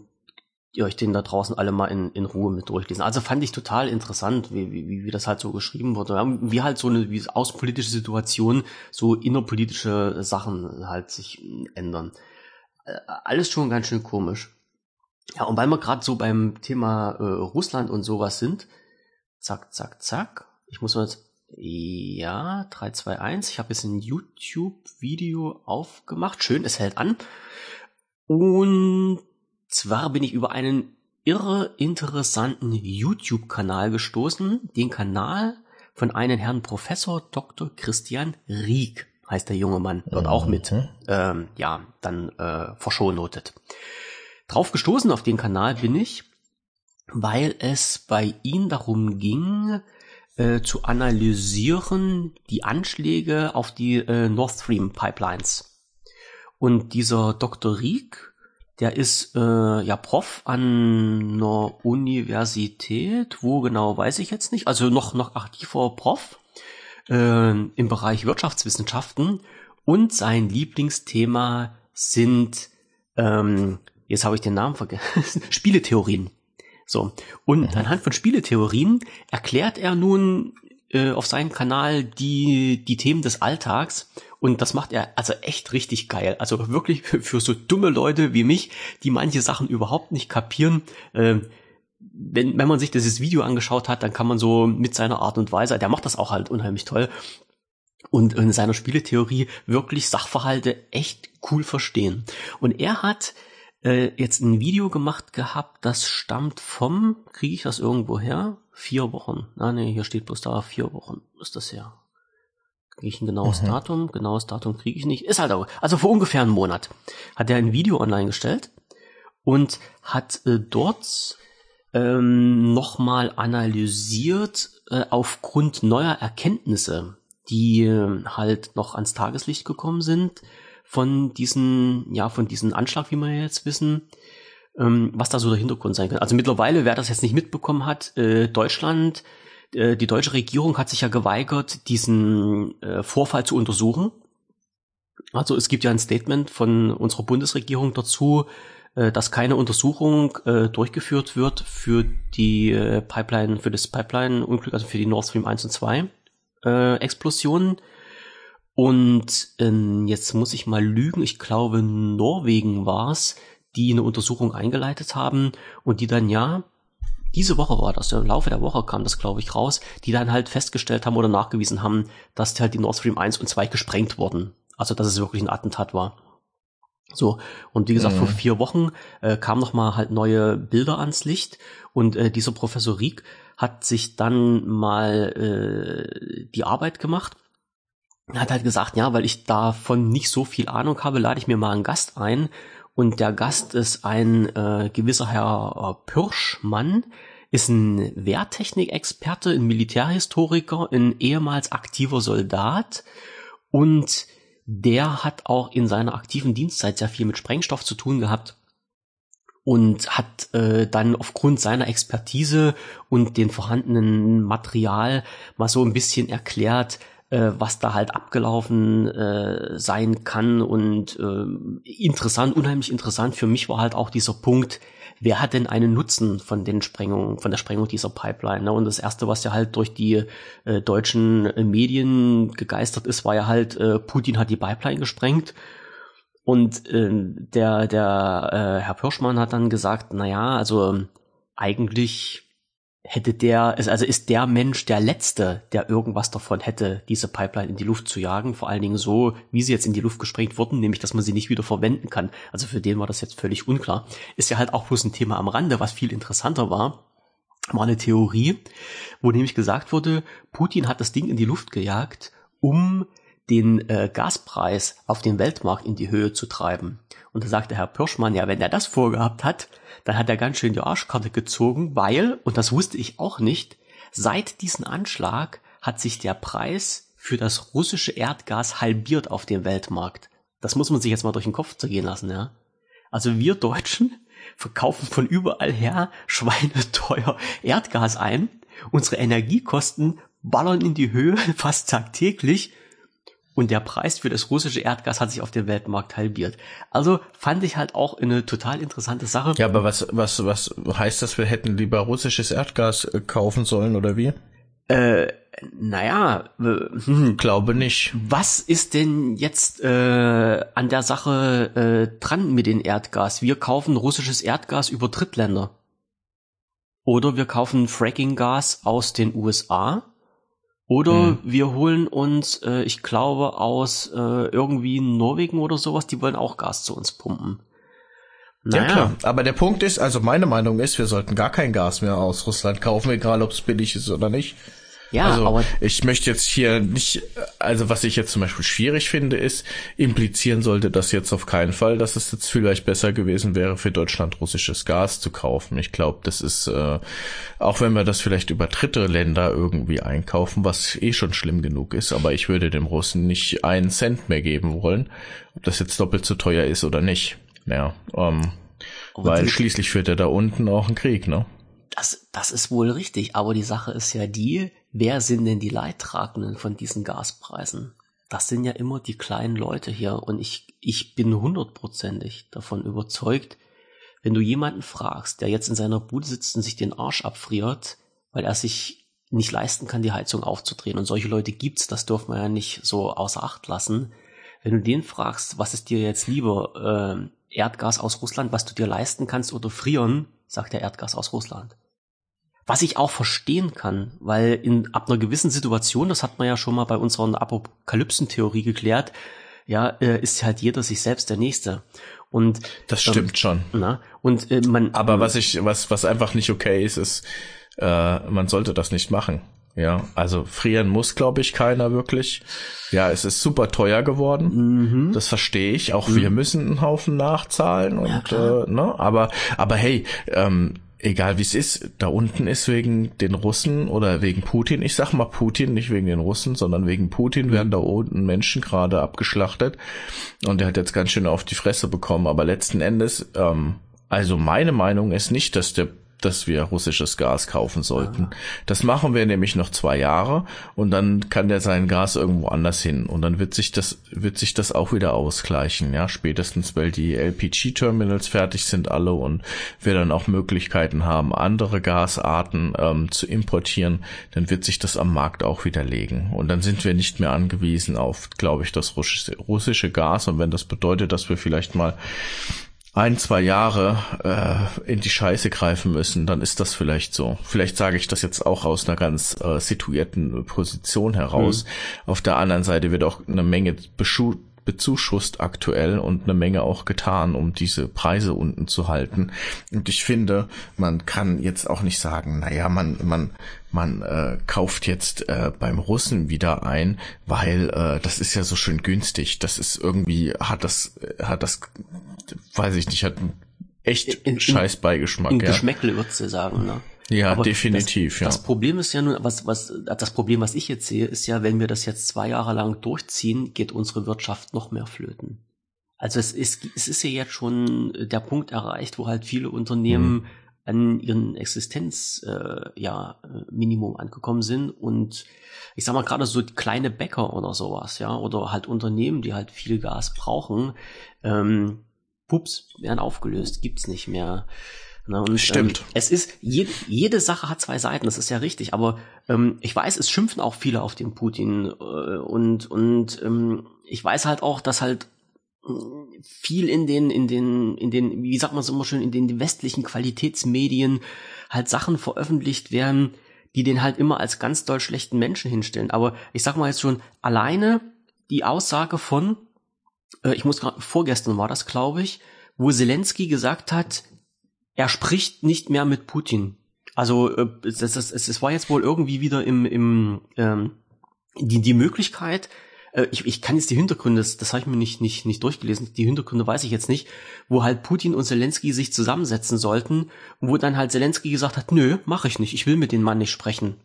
ihr euch den da draußen alle mal in, in Ruhe mit durchlesen. Also fand ich total interessant, wie, wie, wie das halt so geschrieben wurde. Wie halt so eine wie außenpolitische Situation, so innerpolitische Sachen halt sich ändern. Äh, alles schon ganz schön komisch. Ja, und weil wir gerade so beim Thema äh, Russland und sowas sind, zack, zack, zack. Ich muss mal jetzt, ja, 3, 2, 1. Ich habe jetzt ein YouTube-Video aufgemacht. Schön, es hält an. Und zwar bin ich über einen irre interessanten YouTube-Kanal gestoßen. Den Kanal von einem Herrn Professor Dr. Christian Rieck heißt der junge Mann. Dort mhm. auch mit, mhm. ähm, ja, dann äh, verschonotet. Drauf gestoßen auf den Kanal bin ich, weil es bei ihm darum ging, äh, zu analysieren die Anschläge auf die äh, Nord Stream Pipelines. Und dieser Dr. Rieck, der ist äh, ja Prof an einer Universität, wo genau weiß ich jetzt nicht, also noch noch aktiver Prof äh, im Bereich Wirtschaftswissenschaften und sein Lieblingsthema sind ähm, jetzt habe ich den Namen vergessen, Spieletheorien. So. Und mhm. anhand von Spieletheorien erklärt er nun äh, auf seinem Kanal die, die Themen des Alltags. Und das macht er also echt richtig geil. Also wirklich für, für so dumme Leute wie mich, die manche Sachen überhaupt nicht kapieren. Äh, wenn, wenn man sich dieses Video angeschaut hat, dann kann man so mit seiner Art und Weise, der macht das auch halt unheimlich toll, und in seiner Spieletheorie wirklich Sachverhalte echt cool verstehen. Und er hat äh, jetzt ein Video gemacht gehabt, das stammt vom, kriege ich das irgendwo her? Vier Wochen. Ah nee, hier steht bloß da, vier Wochen ist das her. Kriege ich ein genaues mhm. Datum? Genaues Datum kriege ich nicht. Ist halt auch. Also vor ungefähr einem Monat hat er ein Video online gestellt und hat äh, dort ähm, nochmal analysiert äh, aufgrund neuer Erkenntnisse, die äh, halt noch ans Tageslicht gekommen sind, von diesen, ja, von diesem Anschlag, wie wir jetzt wissen, ähm, was da so der Hintergrund sein kann. Also mittlerweile, wer das jetzt nicht mitbekommen hat, äh, Deutschland, äh, die deutsche Regierung hat sich ja geweigert, diesen äh, Vorfall zu untersuchen. Also es gibt ja ein Statement von unserer Bundesregierung dazu, äh, dass keine Untersuchung äh, durchgeführt wird für die äh, Pipeline, für das Pipeline-Unglück, also für die Nord Stream 1 und 2 äh, Explosionen. Und ähm, jetzt muss ich mal lügen, ich glaube Norwegen war's, die eine Untersuchung eingeleitet haben und die dann ja, diese Woche war das, im Laufe der Woche kam das, glaube ich, raus, die dann halt festgestellt haben oder nachgewiesen haben, dass halt die Nord Stream 1 und 2 gesprengt wurden. Also dass es wirklich ein Attentat war. So, und wie gesagt, mhm. vor vier Wochen äh, kamen noch mal halt neue Bilder ans Licht und äh, dieser Professor Rieck hat sich dann mal äh, die Arbeit gemacht hat halt gesagt, ja, weil ich davon nicht so viel Ahnung habe, lade ich mir mal einen Gast ein. Und der Gast ist ein äh, gewisser Herr äh, Pirschmann, ist ein Wehrtechnikexperte, ein Militärhistoriker, ein ehemals aktiver Soldat und der hat auch in seiner aktiven Dienstzeit sehr viel mit Sprengstoff zu tun gehabt und hat äh, dann aufgrund seiner Expertise und den vorhandenen Material mal so ein bisschen erklärt, äh, was da halt abgelaufen äh, sein kann und äh, interessant, unheimlich interessant für mich war halt auch dieser Punkt, wer hat denn einen Nutzen von den Sprengungen, von der Sprengung dieser Pipeline? Ne? Und das erste, was ja halt durch die äh, deutschen äh, Medien gegeistert ist, war ja halt, äh, Putin hat die Pipeline gesprengt. Und äh, der, der äh, Herr Pirschmann hat dann gesagt, na ja, also eigentlich hätte der, also ist der Mensch der Letzte, der irgendwas davon hätte, diese Pipeline in die Luft zu jagen. Vor allen Dingen so, wie sie jetzt in die Luft gesprengt wurden, nämlich, dass man sie nicht wieder verwenden kann. Also für den war das jetzt völlig unklar. Ist ja halt auch bloß ein Thema am Rande, was viel interessanter war. War eine Theorie, wo nämlich gesagt wurde, Putin hat das Ding in die Luft gejagt, um den äh, Gaspreis auf dem Weltmarkt in die Höhe zu treiben. Und da sagte Herr Pirschmann, ja, wenn er das vorgehabt hat, dann hat er ganz schön die Arschkarte gezogen, weil, und das wusste ich auch nicht, seit diesem Anschlag hat sich der Preis für das russische Erdgas halbiert auf dem Weltmarkt. Das muss man sich jetzt mal durch den Kopf zergehen lassen, ja. Also wir Deutschen verkaufen von überall her schweineteuer Erdgas ein. Unsere Energiekosten ballern in die Höhe fast tagtäglich und der Preis für das russische Erdgas hat sich auf dem Weltmarkt halbiert. Also fand ich halt auch eine total interessante Sache. Ja, aber was, was, was heißt das, wir hätten lieber russisches Erdgas äh, kaufen sollen oder wie? Äh, naja, hm, glaube nicht. Was ist denn jetzt äh, an der Sache äh, dran mit dem Erdgas? Wir kaufen russisches Erdgas über Drittländer. Oder wir kaufen Fracking-Gas aus den USA oder mhm. wir holen uns, äh, ich glaube, aus äh, irgendwie Norwegen oder sowas, die wollen auch Gas zu uns pumpen. Naja. Ja klar, aber der Punkt ist, also meine Meinung ist, wir sollten gar kein Gas mehr aus Russland kaufen, egal ob es billig ist oder nicht. Ja, also aber ich möchte jetzt hier nicht, also was ich jetzt zum Beispiel schwierig finde, ist, implizieren sollte das jetzt auf keinen Fall, dass es jetzt vielleicht besser gewesen wäre, für Deutschland russisches Gas zu kaufen. Ich glaube, das ist, äh, auch wenn wir das vielleicht über dritte Länder irgendwie einkaufen, was eh schon schlimm genug ist, aber ich würde dem Russen nicht einen Cent mehr geben wollen, ob das jetzt doppelt so teuer ist oder nicht. Ja, ähm, weil schließlich führt er da unten auch einen Krieg, ne? Das, das ist wohl richtig, aber die Sache ist ja die, wer sind denn die Leidtragenden von diesen Gaspreisen? Das sind ja immer die kleinen Leute hier und ich, ich bin hundertprozentig davon überzeugt, wenn du jemanden fragst, der jetzt in seiner Bude sitzt und sich den Arsch abfriert, weil er sich nicht leisten kann, die Heizung aufzudrehen und solche Leute gibt's, das dürfen wir ja nicht so außer Acht lassen. Wenn du den fragst, was ist dir jetzt lieber, äh, Erdgas aus Russland, was du dir leisten kannst oder frieren, sagt er Erdgas aus Russland. Was ich auch verstehen kann, weil in ab einer gewissen Situation, das hat man ja schon mal bei unserer Apokalypsentheorie geklärt, ja, äh, ist halt jeder sich selbst der Nächste. Und das ähm, stimmt ähm, schon. Na, und äh, man. Aber was ich, was was einfach nicht okay ist, ist, äh, man sollte das nicht machen. Ja, also frieren muss, glaube ich, keiner wirklich. Ja, es ist super teuer geworden. Mhm. Das verstehe ich. Auch mhm. wir müssen einen Haufen nachzahlen und ja, äh, ne, aber aber hey, ähm, egal wie es ist, da unten ist wegen den Russen oder wegen Putin, ich sag mal Putin, nicht wegen den Russen, sondern wegen Putin werden da unten Menschen gerade abgeschlachtet. Und der hat jetzt ganz schön auf die Fresse bekommen, aber letzten Endes, ähm, also meine Meinung ist nicht, dass der dass wir russisches Gas kaufen sollten. Das machen wir nämlich noch zwei Jahre und dann kann der sein Gas irgendwo anders hin. Und dann wird sich das wird sich das auch wieder ausgleichen, ja. Spätestens weil die LPG-Terminals fertig sind alle und wir dann auch Möglichkeiten haben andere Gasarten ähm, zu importieren, dann wird sich das am Markt auch wieder legen. Und dann sind wir nicht mehr angewiesen auf, glaube ich, das russische, russische Gas. Und wenn das bedeutet, dass wir vielleicht mal ein, zwei Jahre äh, in die Scheiße greifen müssen, dann ist das vielleicht so. Vielleicht sage ich das jetzt auch aus einer ganz äh, situierten Position heraus. Mhm. Auf der anderen Seite wird auch eine Menge bezuschusst aktuell und eine Menge auch getan, um diese Preise unten zu halten. Und ich finde, man kann jetzt auch nicht sagen, naja, man, man, man äh, kauft jetzt äh, beim Russen wieder ein, weil äh, das ist ja so schön günstig. Das ist irgendwie, hat das, hat das, weiß ich nicht, hat einen echt in, in, scheiß Beigeschmack. In ja. Geschmäckle würdest du sagen, ne? Ja, Aber definitiv, das, ja. Das Problem ist ja nur, was, was, das Problem, was ich jetzt sehe, ist ja, wenn wir das jetzt zwei Jahre lang durchziehen, geht unsere Wirtschaft noch mehr flöten. Also es ist, es ist ja jetzt schon der Punkt erreicht, wo halt viele Unternehmen mhm. an ihren Existenz, äh, ja, Minimum angekommen sind und ich sag mal gerade so kleine Bäcker oder sowas, ja, oder halt Unternehmen, die halt viel Gas brauchen, ähm, pups, werden aufgelöst, gibt's nicht mehr. Ne? Und, Stimmt. Ähm, es ist, jede, jede Sache hat zwei Seiten, das ist ja richtig, aber ähm, ich weiß, es schimpfen auch viele auf den Putin äh, und, und ähm, ich weiß halt auch, dass halt äh, viel in den, in den, in den, wie sagt man so immer schön, in den westlichen Qualitätsmedien halt Sachen veröffentlicht werden, die den halt immer als ganz doll schlechten Menschen hinstellen. Aber ich sag mal jetzt schon, alleine die Aussage von, äh, ich muss gerade, vorgestern war das, glaube ich, wo Zelensky gesagt hat, er spricht nicht mehr mit Putin. Also äh, es, es, es war jetzt wohl irgendwie wieder im, im ähm, die, die Möglichkeit, äh, ich, ich kann jetzt die Hintergründe, das, das habe ich mir nicht, nicht, nicht durchgelesen, die Hintergründe weiß ich jetzt nicht, wo halt Putin und Zelensky sich zusammensetzen sollten wo dann halt Zelensky gesagt hat, nö, mache ich nicht, ich will mit dem Mann nicht sprechen.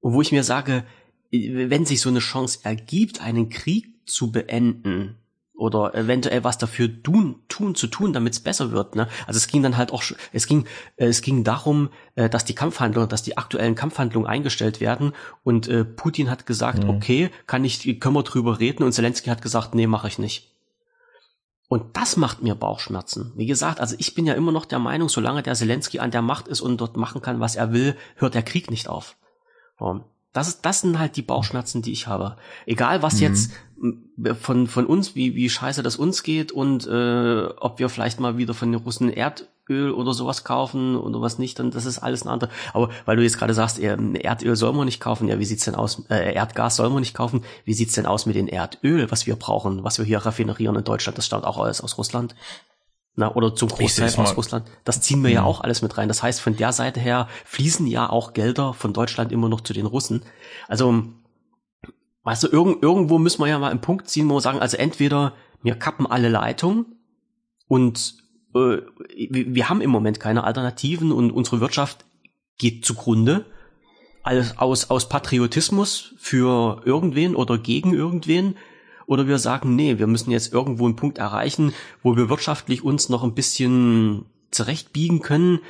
Und wo ich mir sage, wenn sich so eine Chance ergibt, einen Krieg zu beenden, oder eventuell was dafür tun, tun zu tun, damit es besser wird. Ne? Also es ging dann halt auch, es ging, äh, es ging darum, äh, dass die Kampfhandlungen, dass die aktuellen Kampfhandlungen eingestellt werden. Und äh, Putin hat gesagt, mhm. okay, kann ich, können wir drüber reden. Und Zelensky hat gesagt, nee, mache ich nicht. Und das macht mir Bauchschmerzen. Wie gesagt, also ich bin ja immer noch der Meinung, solange der Zelensky an der Macht ist und dort machen kann, was er will, hört der Krieg nicht auf. Das, ist, das sind halt die Bauchschmerzen, die ich habe. Egal, was mhm. jetzt von, von uns, wie, wie scheiße das uns geht und äh, ob wir vielleicht mal wieder von den Russen Erdöl oder sowas kaufen oder was nicht, dann das ist alles ein anderes. Aber weil du jetzt gerade sagst, Erdöl soll man nicht kaufen, ja, wie sieht's denn aus? Äh, Erdgas soll man nicht kaufen. Wie sieht's denn aus mit dem Erdöl, was wir brauchen, was wir hier raffinerieren in Deutschland? Das stammt auch alles aus Russland. Na, oder zum Großteil aus Russland. Das ziehen wir ja. ja mhm. auch alles mit rein. Das heißt, von der Seite her fließen ja auch Gelder von Deutschland immer noch zu den Russen. Also Weißt du, irgend, irgendwo müssen wir ja mal einen Punkt ziehen, wo wir sagen, also entweder wir kappen alle Leitungen und äh, wir haben im Moment keine Alternativen und unsere Wirtschaft geht zugrunde. Alles aus, aus Patriotismus für irgendwen oder gegen irgendwen. Oder wir sagen, nee, wir müssen jetzt irgendwo einen Punkt erreichen, wo wir wirtschaftlich uns noch ein bisschen zurechtbiegen können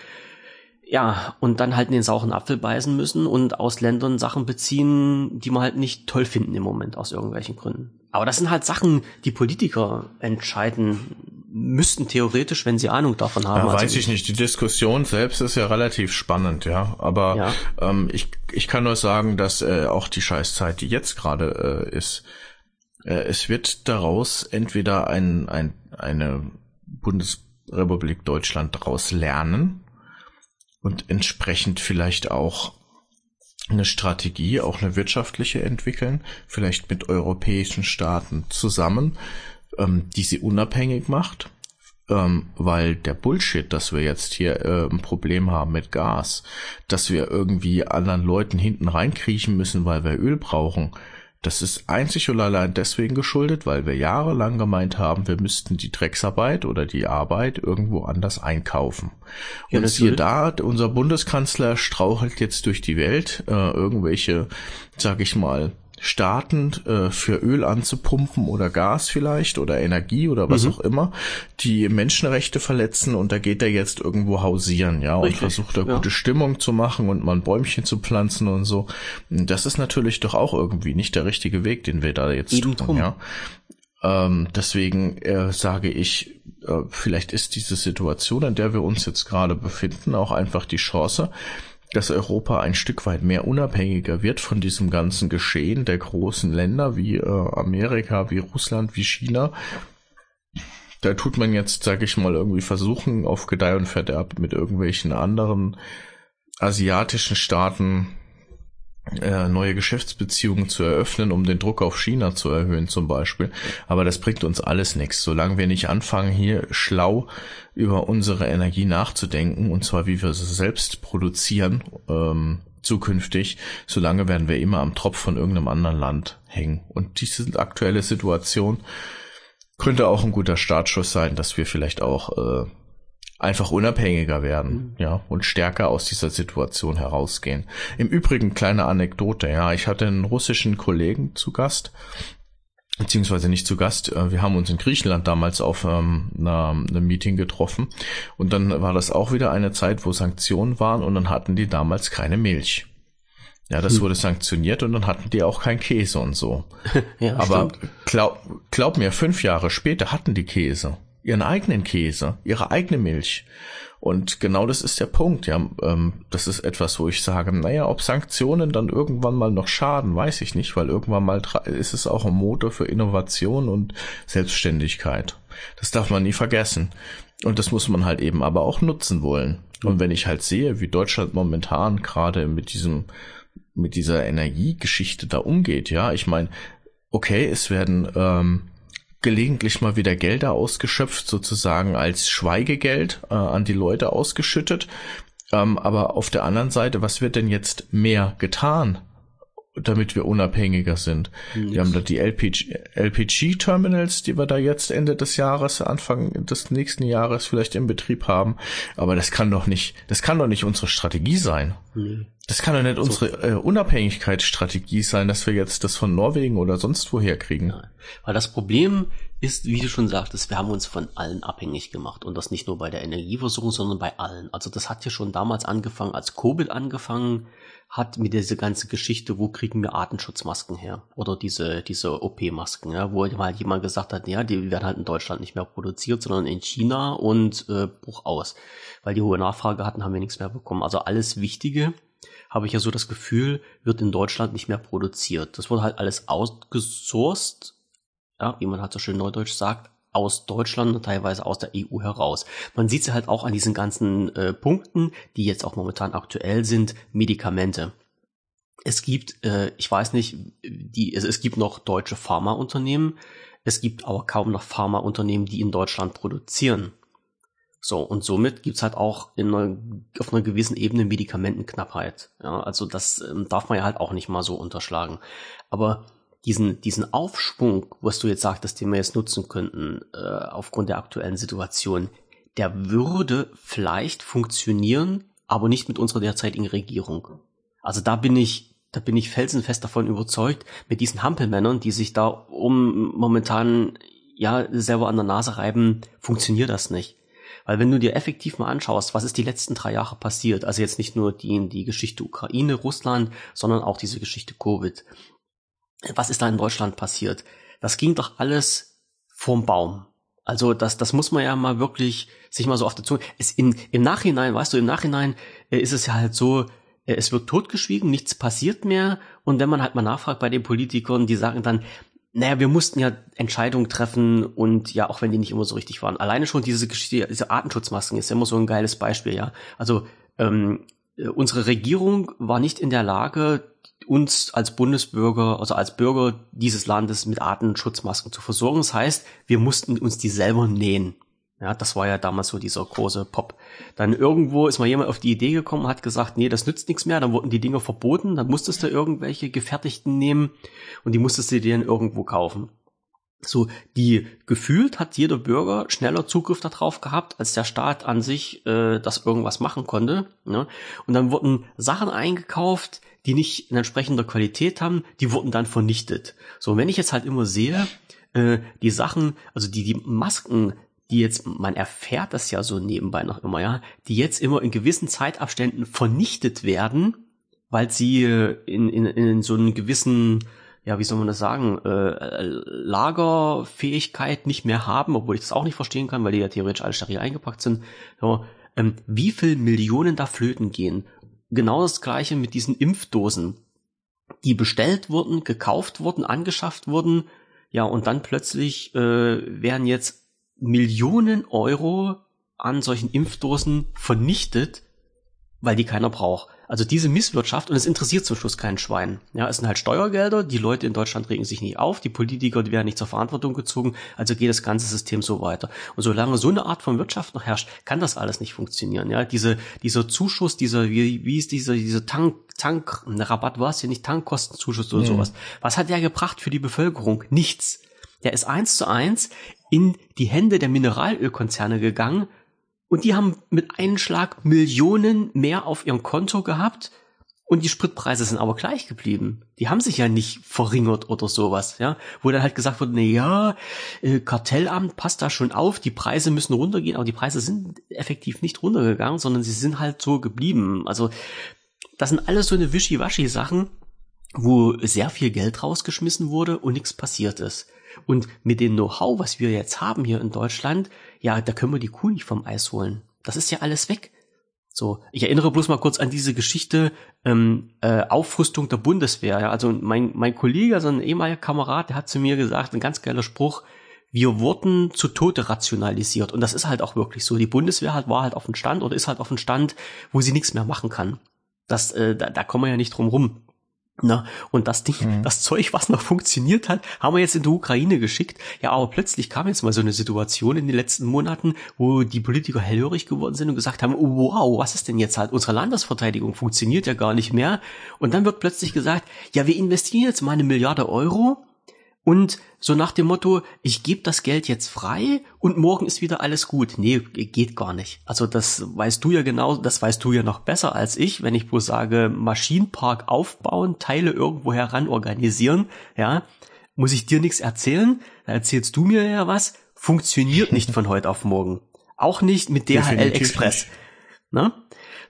ja, und dann halt in den sauren Apfel beißen müssen und aus Ländern Sachen beziehen, die man halt nicht toll finden im Moment aus irgendwelchen Gründen. Aber das sind halt Sachen, die Politiker entscheiden müssten theoretisch, wenn sie Ahnung davon haben. Ja, also weiß ich nicht. Die Diskussion selbst ist ja relativ spannend, ja. Aber ja. Ähm, ich, ich kann nur sagen, dass äh, auch die Scheißzeit, die jetzt gerade äh, ist, es wird daraus entweder ein, ein, eine Bundesrepublik Deutschland daraus lernen, und entsprechend vielleicht auch eine Strategie, auch eine wirtschaftliche entwickeln, vielleicht mit europäischen Staaten zusammen, ähm, die sie unabhängig macht, ähm, weil der Bullshit, dass wir jetzt hier äh, ein Problem haben mit Gas, dass wir irgendwie anderen Leuten hinten reinkriechen müssen, weil wir Öl brauchen, das ist einzig und allein deswegen geschuldet, weil wir jahrelang gemeint haben, wir müssten die Drecksarbeit oder die Arbeit irgendwo anders einkaufen. Ja, und hier da, unser Bundeskanzler strauchelt jetzt durch die Welt, äh, irgendwelche, sag ich mal, Staaten äh, für Öl anzupumpen oder Gas vielleicht oder Energie oder was mhm. auch immer, die Menschenrechte verletzen und da geht er jetzt irgendwo hausieren, ja, Richtig, und versucht da ja. gute Stimmung zu machen und mal ein Bäumchen zu pflanzen und so. Das ist natürlich doch auch irgendwie nicht der richtige Weg, den wir da jetzt Eben tun, drum. ja. Ähm, deswegen äh, sage ich, äh, vielleicht ist diese Situation, in der wir uns jetzt gerade befinden, auch einfach die Chance, dass Europa ein Stück weit mehr unabhängiger wird von diesem ganzen Geschehen der großen Länder wie äh, Amerika, wie Russland, wie China. Da tut man jetzt, sag ich mal, irgendwie versuchen, auf Gedeih und Verderb mit irgendwelchen anderen asiatischen Staaten äh, neue Geschäftsbeziehungen zu eröffnen, um den Druck auf China zu erhöhen zum Beispiel. Aber das bringt uns alles nichts, solange wir nicht anfangen, hier schlau über unsere Energie nachzudenken, und zwar wie wir sie selbst produzieren, ähm, zukünftig, solange werden wir immer am Tropf von irgendeinem anderen Land hängen. Und diese aktuelle Situation könnte auch ein guter Startschuss sein, dass wir vielleicht auch äh, einfach unabhängiger werden, mhm. ja, und stärker aus dieser Situation herausgehen. Im Übrigen kleine Anekdote, ja, ich hatte einen russischen Kollegen zu Gast, beziehungsweise nicht zu Gast. Äh, wir haben uns in Griechenland damals auf ähm, einem Meeting getroffen und dann war das auch wieder eine Zeit, wo Sanktionen waren und dann hatten die damals keine Milch. Ja, das hm. wurde sanktioniert und dann hatten die auch kein Käse und so. ja, Aber glaub, glaub mir, fünf Jahre später hatten die Käse ihren eigenen Käse, ihre eigene Milch. Und genau das ist der Punkt, ja. Ähm, das ist etwas, wo ich sage, naja, ob Sanktionen dann irgendwann mal noch schaden, weiß ich nicht, weil irgendwann mal ist es auch ein Motor für Innovation und Selbstständigkeit. Das darf man nie vergessen. Und das muss man halt eben aber auch nutzen wollen. Und wenn ich halt sehe, wie Deutschland momentan gerade mit diesem, mit dieser Energiegeschichte da umgeht, ja, ich meine, okay, es werden ähm, gelegentlich mal wieder Gelder ausgeschöpft, sozusagen als Schweigegeld äh, an die Leute ausgeschüttet. Ähm, aber auf der anderen Seite, was wird denn jetzt mehr getan, damit wir unabhängiger sind? Nichts. Wir haben da die LPG-Terminals, die wir da jetzt Ende des Jahres, Anfang des nächsten Jahres vielleicht in Betrieb haben. Aber das kann doch nicht, das kann doch nicht unsere Strategie sein. Nee. Das kann doch nicht so. unsere äh, Unabhängigkeitsstrategie sein, dass wir jetzt das von Norwegen oder sonst woher kriegen. Weil das Problem ist, wie du schon sagtest, wir haben uns von allen abhängig gemacht. Und das nicht nur bei der Energieversorgung, sondern bei allen. Also das hat ja schon damals angefangen, als Covid angefangen hat mit dieser ganzen Geschichte, wo kriegen wir Artenschutzmasken her? Oder diese, diese OP-Masken, ja, wo mal jemand gesagt hat, ja, die werden halt in Deutschland nicht mehr produziert, sondern in China und äh, Bruch aus. Weil die hohe Nachfrage hatten, haben wir nichts mehr bekommen. Also alles Wichtige habe ich ja so das Gefühl, wird in Deutschland nicht mehr produziert. Das wurde halt alles outgesourced, ja, wie man halt so schön neudeutsch sagt, aus Deutschland und teilweise aus der EU heraus. Man sieht sie halt auch an diesen ganzen äh, Punkten, die jetzt auch momentan aktuell sind, Medikamente. Es gibt, äh, ich weiß nicht, die, es, es gibt noch deutsche Pharmaunternehmen, es gibt aber kaum noch Pharmaunternehmen, die in Deutschland produzieren. So, und somit gibt's halt auch in einer, auf einer gewissen Ebene Medikamentenknappheit. Ja, also das ähm, darf man ja halt auch nicht mal so unterschlagen. Aber diesen, diesen Aufschwung, was du jetzt sagtest, den wir jetzt nutzen könnten, äh, aufgrund der aktuellen Situation, der würde vielleicht funktionieren, aber nicht mit unserer derzeitigen Regierung. Also da bin ich, da bin ich felsenfest davon überzeugt, mit diesen Hampelmännern, die sich da um momentan ja selber an der Nase reiben, funktioniert das nicht. Weil wenn du dir effektiv mal anschaust, was ist die letzten drei Jahre passiert, also jetzt nicht nur die, die Geschichte Ukraine, Russland, sondern auch diese Geschichte Covid. Was ist da in Deutschland passiert? Das ging doch alles vorm Baum. Also das, das muss man ja mal wirklich sich mal so auf der Zunge. Es in, Im Nachhinein, weißt du, im Nachhinein äh, ist es ja halt so, äh, es wird totgeschwiegen, nichts passiert mehr. Und wenn man halt mal nachfragt bei den Politikern, die sagen dann, naja, wir mussten ja Entscheidungen treffen und ja, auch wenn die nicht immer so richtig waren. Alleine schon diese Geschichte, diese Artenschutzmasken ist ja immer so ein geiles Beispiel, ja. Also ähm, äh, unsere Regierung war nicht in der Lage, uns als Bundesbürger, also als Bürger dieses Landes mit Artenschutzmasken zu versorgen. Das heißt, wir mussten uns die selber nähen. Ja, das war ja damals so dieser große Pop. Dann irgendwo ist mal jemand auf die Idee gekommen, hat gesagt, nee, das nützt nichts mehr, dann wurden die Dinger verboten, dann musstest du irgendwelche gefertigten nehmen und die musstest du dir dann irgendwo kaufen. So, die gefühlt hat jeder Bürger schneller Zugriff darauf gehabt, als der Staat an sich äh, das irgendwas machen konnte. Ne? Und dann wurden Sachen eingekauft, die nicht in entsprechender Qualität haben, die wurden dann vernichtet. So, wenn ich jetzt halt immer sehe, äh, die Sachen, also die, die Masken, die jetzt, man erfährt das ja so nebenbei noch immer, ja, die jetzt immer in gewissen Zeitabständen vernichtet werden, weil sie äh, in, in, in so einen gewissen ja, wie soll man das sagen, äh, Lagerfähigkeit nicht mehr haben, obwohl ich das auch nicht verstehen kann, weil die ja theoretisch alle steril eingepackt sind. So, ähm, wie viel Millionen da flöten gehen. Genau das gleiche mit diesen Impfdosen, die bestellt wurden, gekauft wurden, angeschafft wurden, ja, und dann plötzlich äh, werden jetzt Millionen Euro an solchen Impfdosen vernichtet, weil die keiner braucht. Also diese Misswirtschaft, und es interessiert zum Schluss keinen Schwein. Ja, es sind halt Steuergelder, die Leute in Deutschland regen sich nicht auf, die Politiker, die werden nicht zur Verantwortung gezogen, also geht das ganze System so weiter. Und solange so eine Art von Wirtschaft noch herrscht, kann das alles nicht funktionieren. Ja, diese, dieser Zuschuss, dieser, wie, wie ist dieser, dieser Tank, Tank, Rabatt war es ja nicht, Tankkostenzuschuss oder mhm. sowas. Was hat der gebracht für die Bevölkerung? Nichts. Der ist eins zu eins in die Hände der Mineralölkonzerne gegangen, und die haben mit einem Schlag Millionen mehr auf ihrem Konto gehabt und die Spritpreise sind aber gleich geblieben. Die haben sich ja nicht verringert oder sowas, ja. Wo dann halt gesagt wurde, na ja, äh, Kartellamt passt da schon auf, die Preise müssen runtergehen, aber die Preise sind effektiv nicht runtergegangen, sondern sie sind halt so geblieben. Also, das sind alles so eine Wischiwaschi-Sachen, wo sehr viel Geld rausgeschmissen wurde und nichts passiert ist. Und mit dem Know-how, was wir jetzt haben hier in Deutschland, ja, da können wir die Kuh nicht vom Eis holen. Das ist ja alles weg. So, ich erinnere bloß mal kurz an diese Geschichte ähm, äh, Aufrüstung der Bundeswehr. Ja, also mein mein Kollege, also ein ehemaliger Kamerad, der hat zu mir gesagt, ein ganz geiler Spruch: Wir wurden zu Tode rationalisiert und das ist halt auch wirklich so. Die Bundeswehr hat war halt auf dem Stand oder ist halt auf dem Stand, wo sie nichts mehr machen kann. Das äh, da, da kommen wir ja nicht drum rum. Na, und das Ding, mhm. das Zeug, was noch funktioniert hat, haben wir jetzt in die Ukraine geschickt. Ja, aber plötzlich kam jetzt mal so eine Situation in den letzten Monaten, wo die Politiker hellhörig geworden sind und gesagt haben, oh, wow, was ist denn jetzt halt? Unsere Landesverteidigung funktioniert ja gar nicht mehr. Und dann wird plötzlich gesagt, ja, wir investieren jetzt mal eine Milliarde Euro und so nach dem Motto, ich gebe das Geld jetzt frei und morgen ist wieder alles gut. Nee, geht gar nicht. Also das weißt du ja genau, das weißt du ja noch besser als ich, wenn ich bloß sage, Maschinenpark aufbauen, Teile irgendwo heran organisieren, ja, muss ich dir nichts erzählen, da erzählst du mir ja was, funktioniert nicht von heute auf morgen. Auch nicht mit DHL Express. Ne?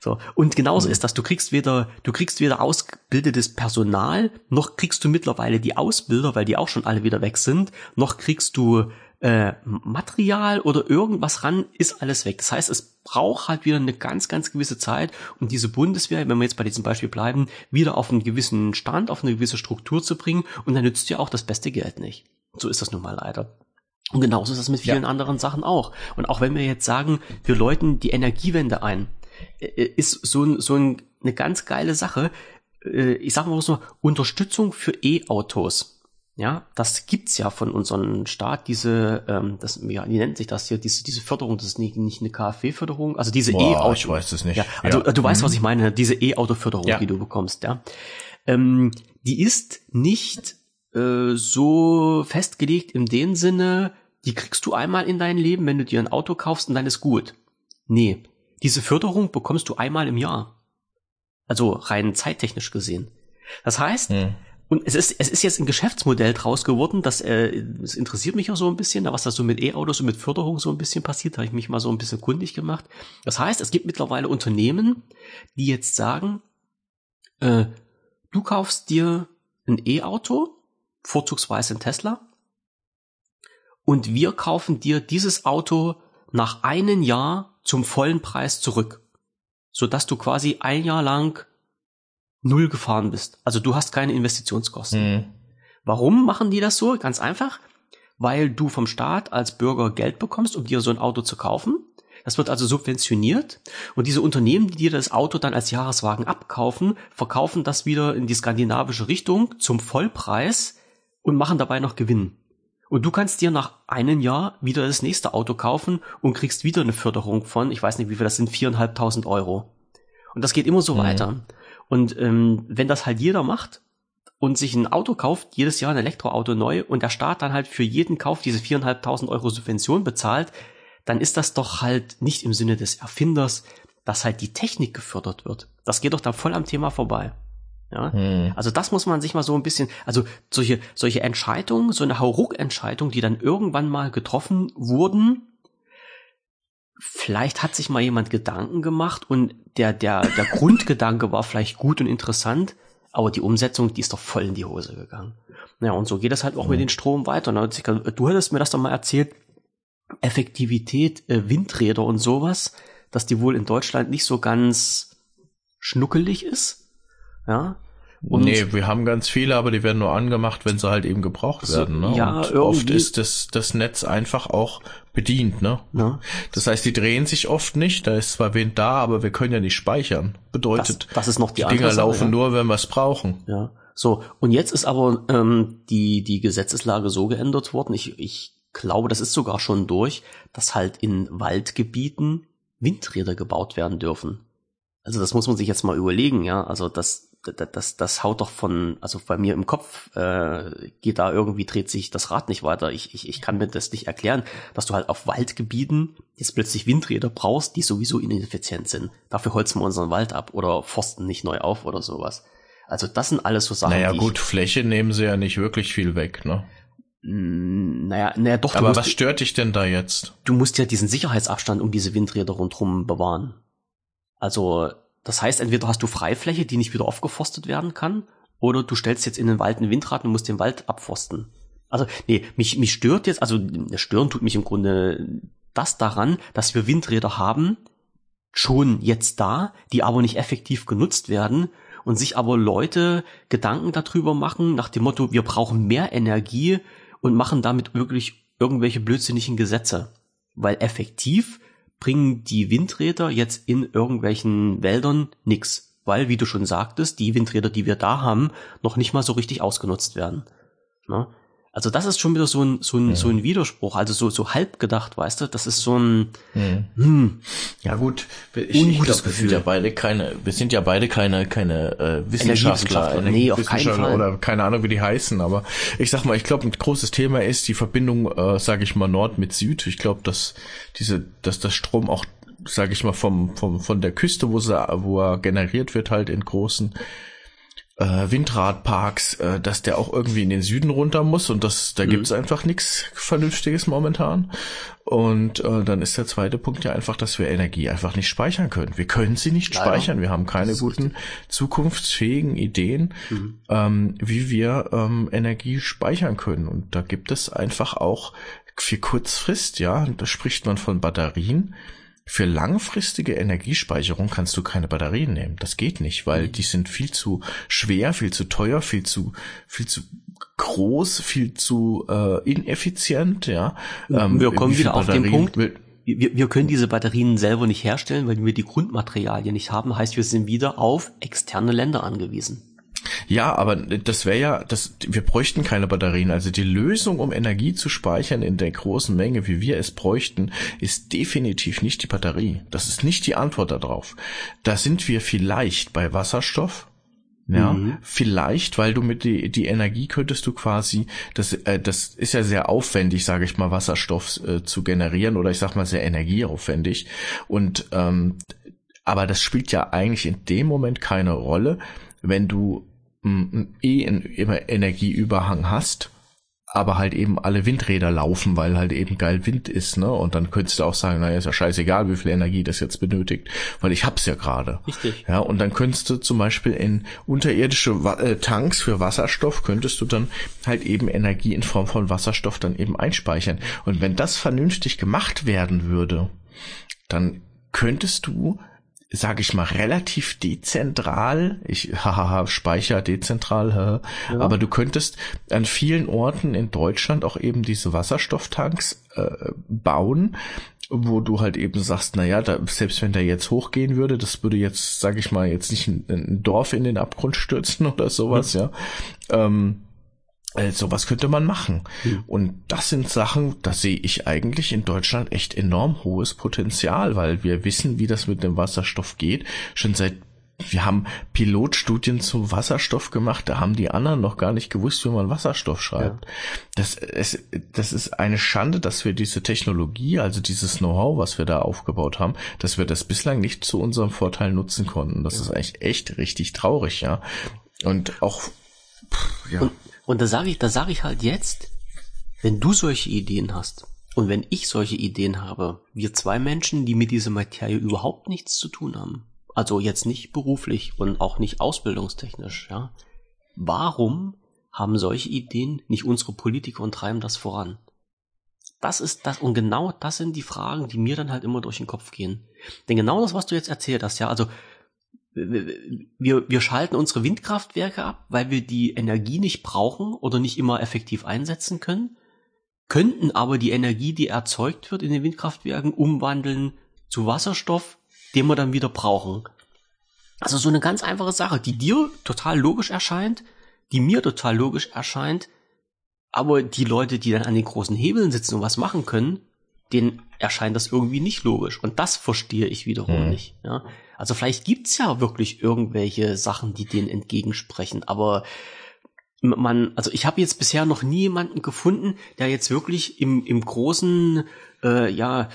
So. Und genauso mhm. ist das. Du kriegst weder, du kriegst weder ausgebildetes Personal, noch kriegst du mittlerweile die Ausbilder, weil die auch schon alle wieder weg sind, noch kriegst du äh, Material oder irgendwas ran, ist alles weg. Das heißt, es braucht halt wieder eine ganz, ganz gewisse Zeit, um diese Bundeswehr, wenn wir jetzt bei diesem Beispiel bleiben, wieder auf einen gewissen Stand, auf eine gewisse Struktur zu bringen. Und dann nützt dir auch das beste Geld nicht. So ist das nun mal leider. Und genauso ist das mit vielen ja. anderen Sachen auch. Und auch wenn wir jetzt sagen, wir läuten die Energiewende ein, ist so, so eine ganz geile Sache. Äh, ich sage mal so, Unterstützung für E-Autos. Ja, das gibt's ja von unserem Staat, diese, ähm, das, ja, wie nennt sich das hier, diese, diese Förderung, das ist nicht, nicht eine KfW-Förderung, also diese E-Auto. Ich weiß es nicht. Ja, also ja. du mhm. weißt, was ich meine, diese E-Auto-Förderung, ja. die du bekommst, ja. Ähm, die ist nicht äh, so festgelegt in dem Sinne, die kriegst du einmal in dein Leben, wenn du dir ein Auto kaufst und dann ist gut. Nee, diese Förderung bekommst du einmal im Jahr. Also rein zeittechnisch gesehen. Das heißt, hm. und es ist, es ist jetzt ein Geschäftsmodell draus geworden, das, äh, das interessiert mich auch so ein bisschen, was da so mit E-Autos und mit Förderung so ein bisschen passiert, habe ich mich mal so ein bisschen kundig gemacht. Das heißt, es gibt mittlerweile Unternehmen, die jetzt sagen, äh, du kaufst dir ein E-Auto, vorzugsweise ein Tesla, und wir kaufen dir dieses Auto nach einem Jahr zum vollen Preis zurück, sodass du quasi ein Jahr lang null gefahren bist. Also du hast keine Investitionskosten. Mhm. Warum machen die das so? Ganz einfach, weil du vom Staat als Bürger Geld bekommst, um dir so ein Auto zu kaufen. Das wird also subventioniert und diese Unternehmen, die dir das Auto dann als Jahreswagen abkaufen, verkaufen das wieder in die skandinavische Richtung zum Vollpreis und machen dabei noch Gewinn. Und du kannst dir nach einem Jahr wieder das nächste Auto kaufen und kriegst wieder eine Förderung von, ich weiß nicht, wie viel das sind, viereinhalbtausend Euro. Und das geht immer so mhm. weiter. Und ähm, wenn das halt jeder macht, und sich ein Auto kauft, jedes Jahr ein Elektroauto neu und der Staat dann halt für jeden Kauf diese viereinhalbtausend Euro Subvention bezahlt, dann ist das doch halt nicht im Sinne des Erfinders, dass halt die Technik gefördert wird. Das geht doch da voll am Thema vorbei. Ja? Hm. Also das muss man sich mal so ein bisschen, also solche, solche Entscheidungen, so eine Hauruck-Entscheidung, die dann irgendwann mal getroffen wurden, vielleicht hat sich mal jemand Gedanken gemacht und der, der, der Grundgedanke war vielleicht gut und interessant, aber die Umsetzung, die ist doch voll in die Hose gegangen. Ja, und so geht das halt auch mhm. mit den Strom weiter. Ne? Du hattest mir das doch mal erzählt, Effektivität, äh, Windräder und sowas, dass die wohl in Deutschland nicht so ganz schnuckelig ist. Ja. Und nee, wir haben ganz viele, aber die werden nur angemacht, wenn sie halt eben gebraucht so, werden. Ne? Ja, und oft ist das, das Netz einfach auch bedient. Ne? Ja. Das heißt, die drehen sich oft nicht. Da ist zwar Wind da, aber wir können ja nicht speichern. Bedeutet, das, das ist noch die, die Dinger Sache, laufen ja. nur, wenn wir es brauchen. Ja. So, und jetzt ist aber ähm, die, die Gesetzeslage so geändert worden. Ich, ich glaube, das ist sogar schon durch, dass halt in Waldgebieten Windräder gebaut werden dürfen. Also das muss man sich jetzt mal überlegen, ja. Also das, das, das, haut doch von, also bei mir im Kopf äh, geht da irgendwie, dreht sich das Rad nicht weiter. Ich, ich, ich kann mir das nicht erklären, dass du halt auf Waldgebieten jetzt plötzlich Windräder brauchst, die sowieso ineffizient sind. Dafür holzen wir unseren Wald ab oder forsten nicht neu auf oder sowas. Also das sind alles so Sachen. Naja gut, Fläche nehmen sie ja nicht wirklich viel weg, ne? Hm, naja, naja doch. Aber was stört dich denn da jetzt? Du musst ja diesen Sicherheitsabstand um diese Windräder rundherum bewahren. Also das heißt, entweder hast du Freifläche, die nicht wieder aufgeforstet werden kann, oder du stellst jetzt in den Wald ein Windrad und musst den Wald abforsten. Also, nee, mich, mich stört jetzt, also stören tut mich im Grunde das daran, dass wir Windräder haben, schon jetzt da, die aber nicht effektiv genutzt werden und sich aber Leute Gedanken darüber machen, nach dem Motto, wir brauchen mehr Energie und machen damit wirklich irgendwelche blödsinnigen Gesetze. Weil effektiv bringen die Windräder jetzt in irgendwelchen Wäldern nix, weil, wie du schon sagtest, die Windräder, die wir da haben, noch nicht mal so richtig ausgenutzt werden. Ne? Also das ist schon wieder so ein, so ein, ja. so ein Widerspruch, also so, so halb gedacht, weißt du, das ist so ein, ja, hm, ja gut, ich, ich glaub, wir sind ja beide keine, wir sind ja beide keine, keine äh, Wissenschaftler, nee, auf keinen Fall. oder keine Ahnung, wie die heißen, aber ich sag mal, ich glaube, ein großes Thema ist die Verbindung, äh, sage ich mal, Nord mit Süd. Ich glaube, dass diese, dass das Strom auch, sage ich mal, vom, vom, von der Küste, wo, sie, wo er generiert wird, halt in großen äh, Windradparks, äh, dass der auch irgendwie in den Süden runter muss und das, da mhm. gibt's einfach nichts Vernünftiges momentan. Und äh, dann ist der zweite Punkt ja einfach, dass wir Energie einfach nicht speichern können. Wir können sie nicht Leider. speichern. Wir haben keine guten richtig. zukunftsfähigen Ideen, mhm. ähm, wie wir ähm, Energie speichern können. Und da gibt es einfach auch für Kurzfrist, ja, da spricht man von Batterien für langfristige Energiespeicherung kannst du keine Batterien nehmen. Das geht nicht, weil mhm. die sind viel zu schwer, viel zu teuer, viel zu, viel zu groß, viel zu äh, ineffizient, ja. Ähm, wir kommen wieder auf den Punkt. Wir, wir können diese Batterien selber nicht herstellen, weil wir die Grundmaterialien nicht haben. Heißt, wir sind wieder auf externe Länder angewiesen. Ja, aber das wäre ja, das, wir bräuchten keine Batterien. Also die Lösung, um Energie zu speichern in der großen Menge, wie wir es bräuchten, ist definitiv nicht die Batterie. Das ist nicht die Antwort darauf. Da sind wir vielleicht bei Wasserstoff. Ja, mhm. vielleicht, weil du mit die, die Energie könntest du quasi, das, äh, das ist ja sehr aufwendig, sage ich mal, Wasserstoff äh, zu generieren oder ich sag mal sehr energieaufwendig. Und ähm, aber das spielt ja eigentlich in dem Moment keine Rolle, wenn du eh immer Energieüberhang hast, aber halt eben alle Windräder laufen, weil halt eben geil Wind ist, ne? Und dann könntest du auch sagen, naja, ist ja scheißegal, wie viel Energie das jetzt benötigt, weil ich hab's ja gerade. Richtig. Ja, und dann könntest du zum Beispiel in unterirdische äh, Tanks für Wasserstoff könntest du dann halt eben Energie in Form von Wasserstoff dann eben einspeichern. Und wenn das vernünftig gemacht werden würde, dann könntest du sage ich mal, relativ dezentral. Ich, hahaha, Speicher dezentral, ja. aber du könntest an vielen Orten in Deutschland auch eben diese Wasserstofftanks äh, bauen, wo du halt eben sagst, na ja, da, selbst wenn der jetzt hochgehen würde, das würde jetzt, sage ich mal, jetzt nicht ein, ein, Dorf in den Abgrund stürzen oder sowas, mhm. ja. Ähm, also was könnte man machen? Mhm. Und das sind Sachen, da sehe ich eigentlich in Deutschland echt enorm hohes Potenzial, weil wir wissen, wie das mit dem Wasserstoff geht, schon seit wir haben Pilotstudien zum Wasserstoff gemacht, da haben die anderen noch gar nicht gewusst, wie man Wasserstoff schreibt. Ja. Das, es, das ist eine Schande, dass wir diese Technologie, also dieses Know-how, was wir da aufgebaut haben, dass wir das bislang nicht zu unserem Vorteil nutzen konnten. Das ja. ist eigentlich echt richtig traurig, ja. Und auch, pff, ja. Und, und da sage ich, da sage ich halt jetzt, wenn du solche Ideen hast, und wenn ich solche Ideen habe, wir zwei Menschen, die mit dieser Materie überhaupt nichts zu tun haben, also jetzt nicht beruflich und auch nicht ausbildungstechnisch, ja. Warum haben solche Ideen nicht unsere Politiker und treiben das voran? Das ist das, und genau das sind die Fragen, die mir dann halt immer durch den Kopf gehen. Denn genau das, was du jetzt erzählt hast, ja, also wir, wir schalten unsere Windkraftwerke ab, weil wir die Energie nicht brauchen oder nicht immer effektiv einsetzen können, könnten aber die Energie, die erzeugt wird in den Windkraftwerken, umwandeln zu Wasserstoff, den wir dann wieder brauchen. Also so eine ganz einfache Sache, die dir total logisch erscheint, die mir total logisch erscheint, aber die Leute, die dann an den großen Hebeln sitzen und was machen können, denen erscheint das irgendwie nicht logisch. Und das verstehe ich wiederum mhm. nicht. Ja? Also vielleicht gibt's ja wirklich irgendwelche Sachen, die denen entgegensprechen, aber man, also ich habe jetzt bisher noch nie jemanden gefunden, der jetzt wirklich im, im großen, äh, ja,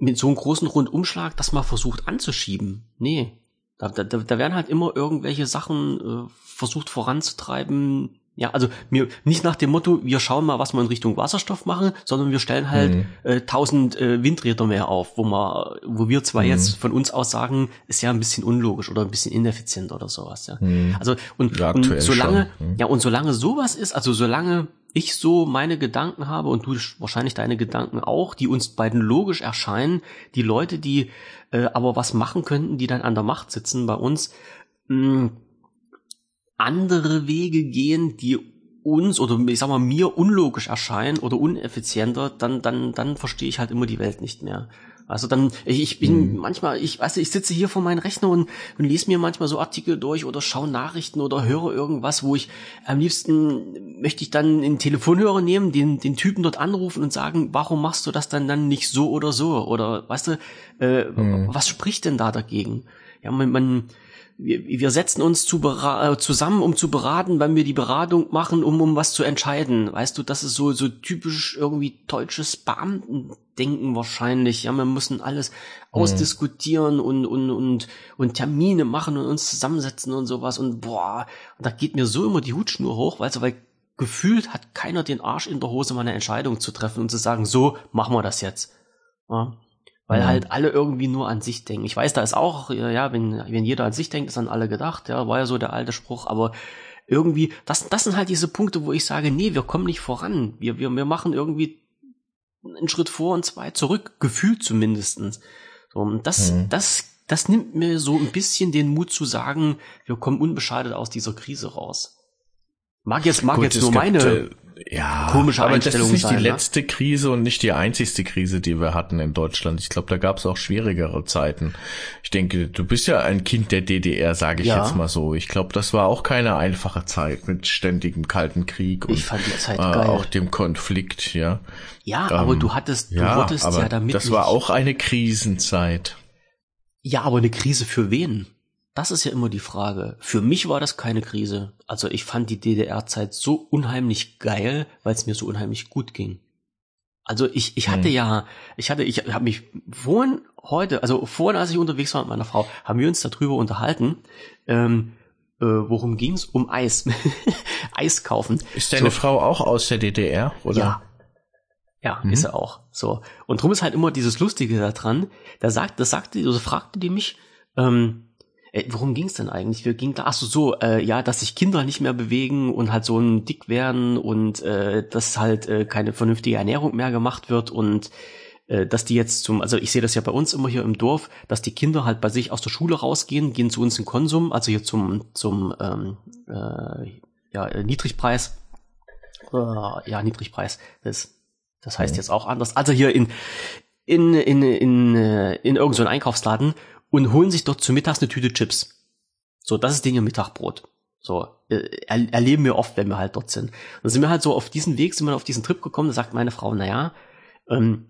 mit so einem großen Rundumschlag das mal versucht anzuschieben. Nee. Da, da, da werden halt immer irgendwelche Sachen äh, versucht voranzutreiben, ja, also mir nicht nach dem Motto, wir schauen mal, was wir in Richtung Wasserstoff machen, sondern wir stellen halt mhm. äh, 1000 äh, Windräder mehr auf, wo man, wo wir zwar mhm. jetzt von uns aus sagen, ist ja ein bisschen unlogisch oder ein bisschen ineffizient oder sowas. Ja, mhm. also und, ja, und solange, mhm. ja und solange sowas ist, also solange ich so meine Gedanken habe und du wahrscheinlich deine Gedanken auch, die uns beiden logisch erscheinen, die Leute, die äh, aber was machen könnten, die dann an der Macht sitzen bei uns. Mh, andere Wege gehen, die uns oder ich sag mal mir unlogisch erscheinen oder uneffizienter, dann dann dann verstehe ich halt immer die Welt nicht mehr. Also dann ich, bin mhm. manchmal ich weiß ich sitze hier vor meinem Rechner und, und lese mir manchmal so Artikel durch oder schaue Nachrichten oder höre irgendwas, wo ich am liebsten möchte ich dann einen Telefonhörer nehmen, den den Typen dort anrufen und sagen, warum machst du das dann dann nicht so oder so oder weißt du, äh, mhm. was spricht denn da dagegen? Ja, man, man wir, wir setzen uns zu äh, zusammen, um zu beraten, wenn wir die Beratung machen, um um was zu entscheiden. Weißt du, das ist so so typisch irgendwie deutsches Beamtendenken wahrscheinlich. Ja, wir müssen alles mhm. ausdiskutieren und und und und Termine machen und uns zusammensetzen und sowas und boah, und da geht mir so immer die Hutschnur hoch, weißt du, weil gefühlt hat keiner den Arsch in der Hose, mal eine Entscheidung zu treffen und zu sagen, so machen wir das jetzt. Ja? Weil mhm. halt alle irgendwie nur an sich denken. Ich weiß, da ist auch, ja, wenn, wenn jeder an sich denkt, ist an alle gedacht, ja, war ja so der alte Spruch, aber irgendwie, das, das sind halt diese Punkte, wo ich sage, nee, wir kommen nicht voran. Wir, wir, wir machen irgendwie einen Schritt vor und zwei zurück, gefühlt zumindestens. So, und das, mhm. das, das nimmt mir so ein bisschen den Mut zu sagen, wir kommen unbeschadet aus dieser Krise raus. Mag jetzt, mag Gut, jetzt nur meine äh, ja, komische aber Einstellung das ist nicht sein, die ne? letzte Krise und nicht die einzigste Krise, die wir hatten in Deutschland. Ich glaube, da gab es auch schwierigere Zeiten. Ich denke, du bist ja ein Kind der DDR, sage ich ja. jetzt mal so. Ich glaube, das war auch keine einfache Zeit mit ständigem Kalten Krieg und äh, auch dem Konflikt, ja. Ja, ähm, aber du hattest, du ja, wurdest ja damit. Das war auch eine Krisenzeit. Ja, aber eine Krise für wen? Das ist ja immer die Frage. Für mich war das keine Krise. Also ich fand die DDR-Zeit so unheimlich geil, weil es mir so unheimlich gut ging. Also ich, ich hatte hm. ja, ich hatte, ich habe mich vorhin heute, also vorhin, als ich unterwegs war mit meiner Frau, haben wir uns darüber unterhalten. Ähm, äh, worum ging's? Um Eis. Eis kaufen. Ist deine so. Frau auch aus der DDR, oder? Ja. Ja, mhm. ist er auch. So. Und drum ist halt immer dieses Lustige da dran. Da sagt, das sagte, also fragte die mich, ähm, äh, worum ging es denn eigentlich? Wir ging da, ach so, so äh, ja, dass sich Kinder nicht mehr bewegen und halt so ein dick werden und äh, dass halt äh, keine vernünftige Ernährung mehr gemacht wird und äh, dass die jetzt zum, also ich sehe das ja bei uns immer hier im Dorf, dass die Kinder halt bei sich aus der Schule rausgehen, gehen zu uns in Konsum, also hier zum zum ähm, äh, ja Niedrigpreis, äh, ja Niedrigpreis, das das heißt mhm. jetzt auch anders. Also hier in in in in äh, in irgendeinem so Einkaufsladen und holen sich dort zu Mittags eine Tüte Chips. So, das ist Dinge Mittagbrot. So, äh, er, erleben wir oft, wenn wir halt dort sind. dann sind wir halt so auf diesen Weg, sind wir auf diesen Trip gekommen, da sagt meine Frau, naja, ähm,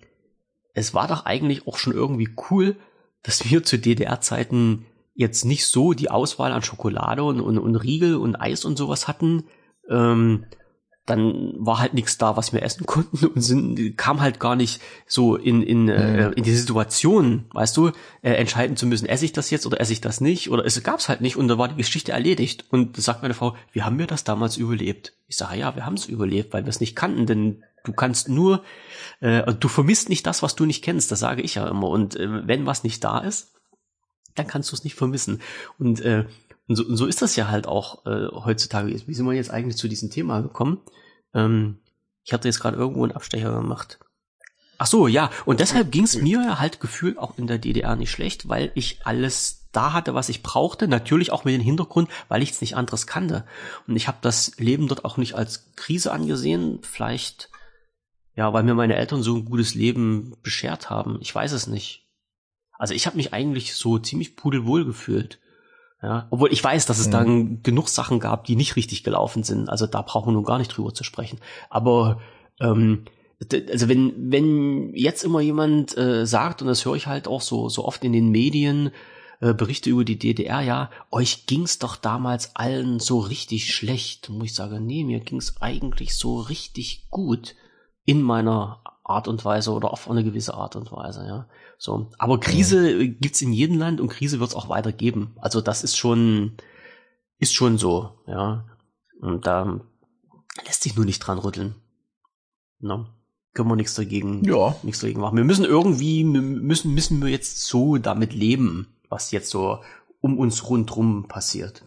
es war doch eigentlich auch schon irgendwie cool, dass wir zu DDR-Zeiten jetzt nicht so die Auswahl an Schokolade und, und, und Riegel und Eis und sowas hatten, ähm, dann war halt nichts da, was wir essen konnten und sind, kam halt gar nicht so in, in, äh, mhm. in die Situation, weißt du, äh, entscheiden zu müssen, esse ich das jetzt oder esse ich das nicht oder es gab's halt nicht und da war die Geschichte erledigt und da sagt meine Frau, wie haben wir das damals überlebt? Ich sage, ja, wir haben es überlebt, weil wir es nicht kannten, denn du kannst nur, äh, du vermisst nicht das, was du nicht kennst, das sage ich ja immer und äh, wenn was nicht da ist, dann kannst du es nicht vermissen und äh, und so, und so ist das ja halt auch äh, heutzutage. Wie sind wir jetzt eigentlich zu diesem Thema gekommen? Ähm, ich hatte jetzt gerade irgendwo einen Abstecher gemacht. Ach so, ja. Und deshalb ging es mir halt gefühlt auch in der DDR nicht schlecht, weil ich alles da hatte, was ich brauchte. Natürlich auch mit dem Hintergrund, weil ich es nicht anderes kannte. Und ich habe das Leben dort auch nicht als Krise angesehen. Vielleicht, ja, weil mir meine Eltern so ein gutes Leben beschert haben. Ich weiß es nicht. Also ich habe mich eigentlich so ziemlich pudelwohl gefühlt. Ja, obwohl ich weiß, dass es mhm. dann genug Sachen gab, die nicht richtig gelaufen sind. Also da brauchen wir nun gar nicht drüber zu sprechen. Aber ähm, also wenn wenn jetzt immer jemand äh, sagt und das höre ich halt auch so so oft in den Medien äh, Berichte über die DDR, ja, euch ging's doch damals allen so richtig schlecht. Muss ich sagen, nee, mir ging's eigentlich so richtig gut in meiner Art und Weise oder auf eine gewisse Art und Weise, ja. So. Aber Krise ja. gibt's in jedem Land und Krise wird's auch weiter geben. Also das ist schon, ist schon so, ja. Und da lässt sich nur nicht dran rütteln. Ne? Können wir nichts dagegen, ja. nichts dagegen machen. Wir müssen irgendwie, müssen, müssen wir jetzt so damit leben, was jetzt so um uns rundrum passiert.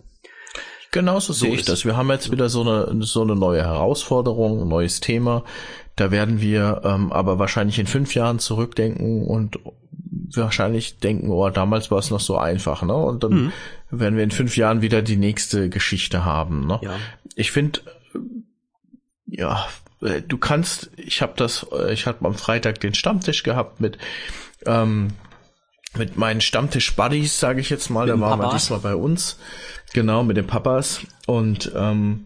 Genauso so sehe ich das. Wir haben jetzt wieder so eine, so eine neue Herausforderung, ein neues Thema. Da werden wir ähm, aber wahrscheinlich in fünf Jahren zurückdenken und wahrscheinlich denken, oh, damals war es noch so einfach, ne? Und dann mhm. werden wir in fünf Jahren wieder die nächste Geschichte haben, ne? Ja. Ich finde, ja, äh, du kannst, ich habe das, äh, ich hatte am Freitag den Stammtisch gehabt mit ähm, mit meinen Stammtisch-Buddies, sage ich jetzt mal, da waren wir diesmal bei uns, genau, mit den Papas und ähm,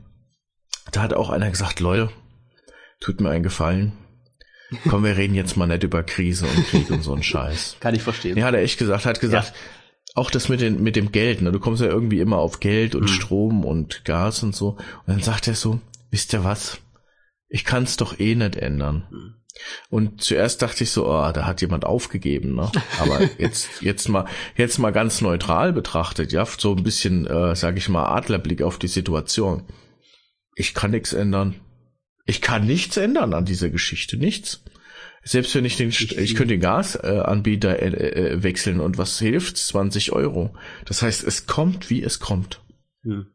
da hat auch einer gesagt, Leute, tut mir einen Gefallen. Komm, wir reden jetzt mal nicht über Krise und Krieg und so einen Scheiß. Kann ich verstehen. Ja, hat er echt gesagt, hat gesagt, ja. auch das mit, den, mit dem Geld, ne? du kommst ja irgendwie immer auf Geld und hm. Strom und Gas und so. Und dann sagt er so, wisst ihr was? Ich kann es doch eh nicht ändern. Hm. Und zuerst dachte ich so, oh, da hat jemand aufgegeben, ne? Aber jetzt, jetzt mal, jetzt mal ganz neutral betrachtet, ja, so ein bisschen, äh, sag ich mal, Adlerblick auf die Situation. Ich kann nichts ändern. Ich kann nichts ändern an dieser Geschichte, nichts. Selbst wenn ich den, ich könnte den Gasanbieter äh, äh, wechseln und was hilft? 20 Euro. Das heißt, es kommt, wie es kommt. Hm.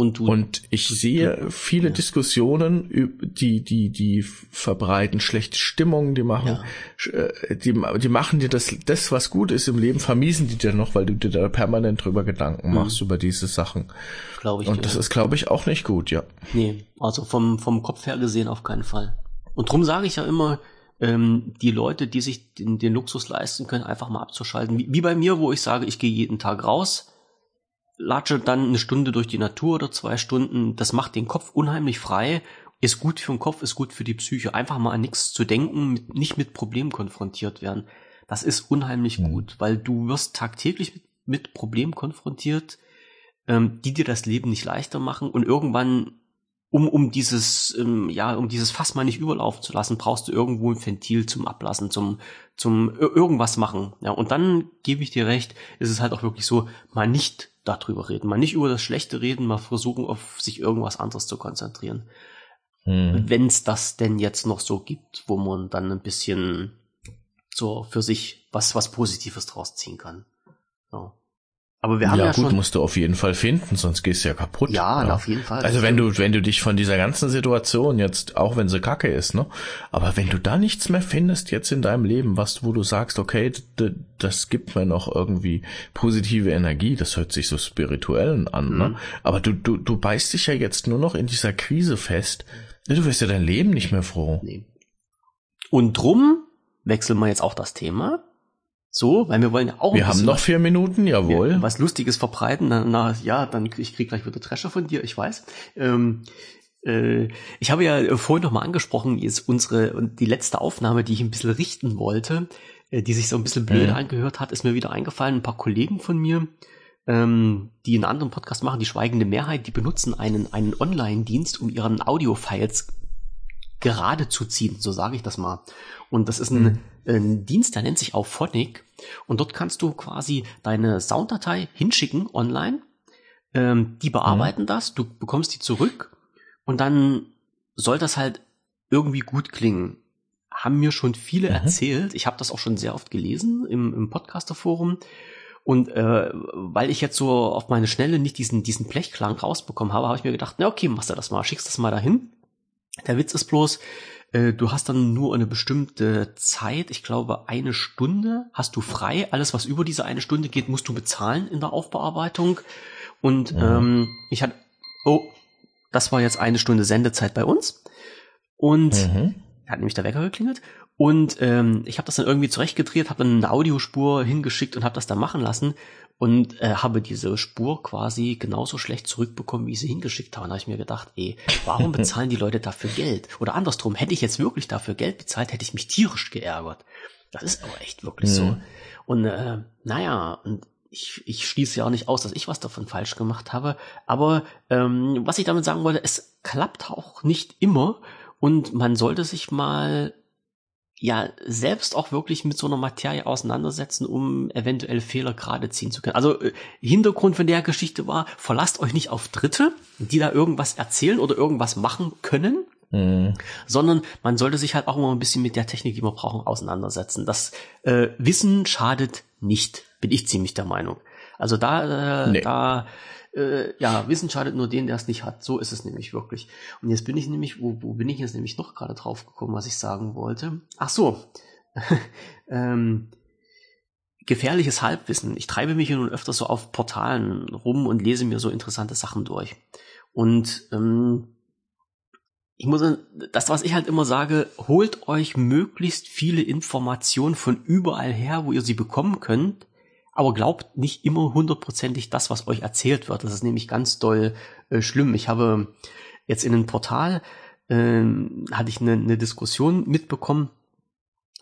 Und, du, und ich du, sehe du, viele ja. Diskussionen, die, die, die verbreiten schlechte Stimmung, die machen, ja. Äh, die, die machen dir das, das, was gut ist im Leben, vermiesen die dir noch, weil du dir da permanent drüber Gedanken mhm. machst mhm. über diese Sachen. Glaube ich. Und das ist, glaube ich, auch nicht gut, ja. Nee, also vom, vom Kopf her gesehen auf keinen Fall. Und drum sage ich ja immer, ähm, die Leute, die sich den, den Luxus leisten können, einfach mal abzuschalten. Wie, wie bei mir, wo ich sage, ich gehe jeden Tag raus, latsche dann eine Stunde durch die Natur oder zwei Stunden. Das macht den Kopf unheimlich frei. Ist gut für den Kopf, ist gut für die Psyche. Einfach mal an nichts zu denken, mit, nicht mit Problemen konfrontiert werden. Das ist unheimlich mhm. gut, weil du wirst tagtäglich mit, mit Problemen konfrontiert, ähm, die dir das Leben nicht leichter machen und irgendwann um, um dieses, ähm, ja, um dieses Fass mal nicht überlaufen zu lassen, brauchst du irgendwo ein Ventil zum Ablassen, zum, zum irgendwas machen. Ja, und dann gebe ich dir recht, ist es halt auch wirklich so, mal nicht darüber reden, mal nicht über das Schlechte reden, mal versuchen, auf sich irgendwas anderes zu konzentrieren. Hm. Wenn es das denn jetzt noch so gibt, wo man dann ein bisschen so für sich was, was Positives draus ziehen kann. So. Aber wir haben ja, ja gut, schon musst du auf jeden Fall finden, sonst gehst du ja kaputt. Ja, ja. auf jeden Fall. Also wenn du, wenn du dich von dieser ganzen Situation jetzt, auch wenn sie kacke ist, ne, aber wenn du da nichts mehr findest jetzt in deinem Leben, was, wo du sagst, okay, das gibt mir noch irgendwie positive Energie, das hört sich so spirituell an, ne, mhm. ne, aber du, du, du beißt dich ja jetzt nur noch in dieser Krise fest, du wirst ja dein Leben nicht mehr froh. Nee. Und drum wechseln wir jetzt auch das Thema so, weil wir wollen ja auch. Wir haben noch vier Minuten, jawohl. Was Lustiges verbreiten, na, na ja, dann ich krieg gleich wieder Trescher von dir, ich weiß. Ähm, äh, ich habe ja vorhin noch mal angesprochen, jetzt unsere die letzte Aufnahme, die ich ein bisschen richten wollte. äh, die sich so ein bisschen blöd mhm. angehört hat, ist mir wieder eingefallen. Ein paar Kollegen von mir, ähm, die einen anderen Podcast machen, die schweigende Mehrheit, die benutzen einen, einen Online-Dienst, um ihren Audio-Files gerade zu ziehen, so sage ich das mal. Und das ist ein, mhm. ein Dienst, der nennt sich auch Phonic. Und dort kannst du quasi deine Sounddatei hinschicken online. Ähm, die bearbeiten mhm. das, du bekommst die zurück und dann soll das halt irgendwie gut klingen. Haben mir schon viele mhm. erzählt. Ich habe das auch schon sehr oft gelesen im, im Podcaster-Forum. Und äh, weil ich jetzt so auf meine Schnelle nicht diesen, diesen Blechklang rausbekommen habe, habe ich mir gedacht, na okay, machst du das mal, schickst das mal dahin. Der Witz ist bloß, äh, du hast dann nur eine bestimmte Zeit, ich glaube eine Stunde hast du frei. Alles, was über diese eine Stunde geht, musst du bezahlen in der Aufbearbeitung. Und ja. ähm, ich hatte, oh, das war jetzt eine Stunde Sendezeit bei uns. Und mhm. hat nämlich der Wecker geklingelt. Und ähm, ich habe das dann irgendwie zurechtgedreht, habe dann eine Audiospur hingeschickt und habe das dann machen lassen und äh, habe diese Spur quasi genauso schlecht zurückbekommen, wie ich sie hingeschickt habe. Und da habe ich mir gedacht, ey, warum bezahlen die Leute dafür Geld? Oder andersrum, hätte ich jetzt wirklich dafür Geld bezahlt, hätte ich mich tierisch geärgert. Das ist aber echt wirklich mhm. so. Und äh, naja, und ich, ich schließe ja auch nicht aus, dass ich was davon falsch gemacht habe. Aber ähm, was ich damit sagen wollte, es klappt auch nicht immer. Und man sollte sich mal ja selbst auch wirklich mit so einer Materie auseinandersetzen, um eventuell Fehler gerade ziehen zu können. Also äh, Hintergrund von der Geschichte war, verlasst euch nicht auf Dritte, die da irgendwas erzählen oder irgendwas machen können, mhm. sondern man sollte sich halt auch immer ein bisschen mit der Technik, die wir brauchen, auseinandersetzen. Das äh, Wissen schadet nicht, bin ich ziemlich der Meinung. Also da, äh, nee. da äh, ja, Wissen schadet nur den, der es nicht hat. So ist es nämlich wirklich. Und jetzt bin ich nämlich, wo, wo bin ich jetzt nämlich noch gerade drauf gekommen, was ich sagen wollte? Ach so. ähm, gefährliches Halbwissen. Ich treibe mich nun öfter so auf Portalen rum und lese mir so interessante Sachen durch. Und ähm, ich muss, das, was ich halt immer sage, holt euch möglichst viele Informationen von überall her, wo ihr sie bekommen könnt, aber glaubt nicht immer hundertprozentig das, was euch erzählt wird. Das ist nämlich ganz doll äh, schlimm. Ich habe jetzt in einem Portal äh, hatte ich eine, eine Diskussion mitbekommen,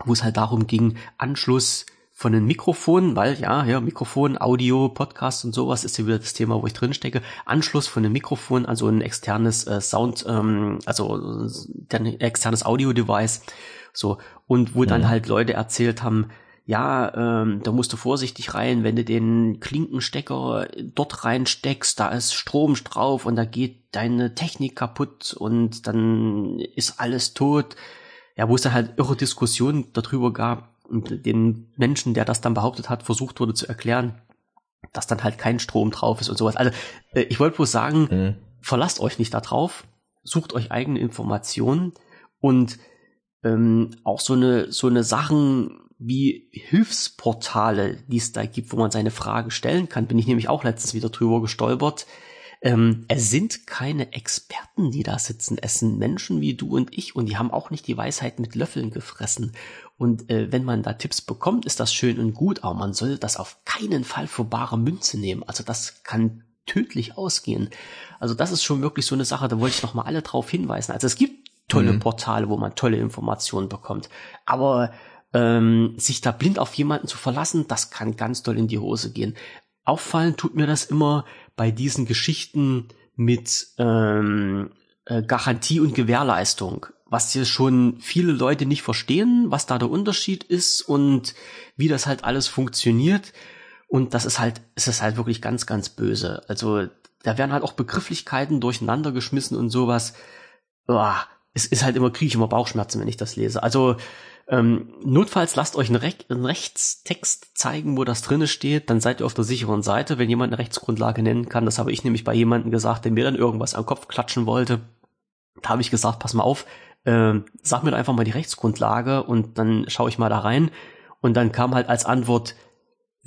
wo es halt darum ging, Anschluss von den Mikrofonen, weil ja, ja, Mikrofon, Audio, Podcast und sowas ist ja wieder das Thema, wo ich drin stecke. Anschluss von den Mikrofon, also ein externes äh, Sound, ähm, also ein externes Audio-Device. So, und wo ja. dann halt Leute erzählt haben, ja, ähm, da musst du vorsichtig rein, wenn du den Klinkenstecker dort reinsteckst, da ist Strom drauf und da geht deine Technik kaputt und dann ist alles tot. Ja, wo es dann halt irre Diskussionen darüber gab und den Menschen, der das dann behauptet hat, versucht wurde zu erklären, dass dann halt kein Strom drauf ist und sowas. Also äh, ich wollte bloß sagen, mhm. verlasst euch nicht da drauf, sucht euch eigene Informationen und ähm, auch so eine so eine Sachen wie Hilfsportale, die es da gibt, wo man seine Fragen stellen kann, bin ich nämlich auch letztens wieder drüber gestolpert. Ähm, es sind keine Experten, die da sitzen. Es sind Menschen wie du und ich und die haben auch nicht die Weisheit mit Löffeln gefressen. Und äh, wenn man da Tipps bekommt, ist das schön und gut, aber man soll das auf keinen Fall für bare Münze nehmen. Also das kann tödlich ausgehen. Also das ist schon wirklich so eine Sache, da wollte ich noch mal alle drauf hinweisen. Also es gibt tolle mhm. Portale, wo man tolle Informationen bekommt. Aber ähm, sich da blind auf jemanden zu verlassen, das kann ganz doll in die Hose gehen. Auffallen tut mir das immer bei diesen Geschichten mit ähm, äh, Garantie und Gewährleistung, was hier schon viele Leute nicht verstehen, was da der Unterschied ist und wie das halt alles funktioniert. Und das ist halt, es ist halt wirklich ganz, ganz böse. Also da werden halt auch Begrifflichkeiten durcheinander geschmissen und sowas. Boah, es ist halt immer, kriege ich immer Bauchschmerzen, wenn ich das lese. Also ähm, notfalls lasst euch einen, Re einen, Rechtstext zeigen, wo das drinne steht, dann seid ihr auf der sicheren Seite, wenn jemand eine Rechtsgrundlage nennen kann. Das habe ich nämlich bei jemandem gesagt, der mir dann irgendwas am Kopf klatschen wollte. Da habe ich gesagt, pass mal auf, äh, sag mir doch einfach mal die Rechtsgrundlage und dann schaue ich mal da rein. Und dann kam halt als Antwort,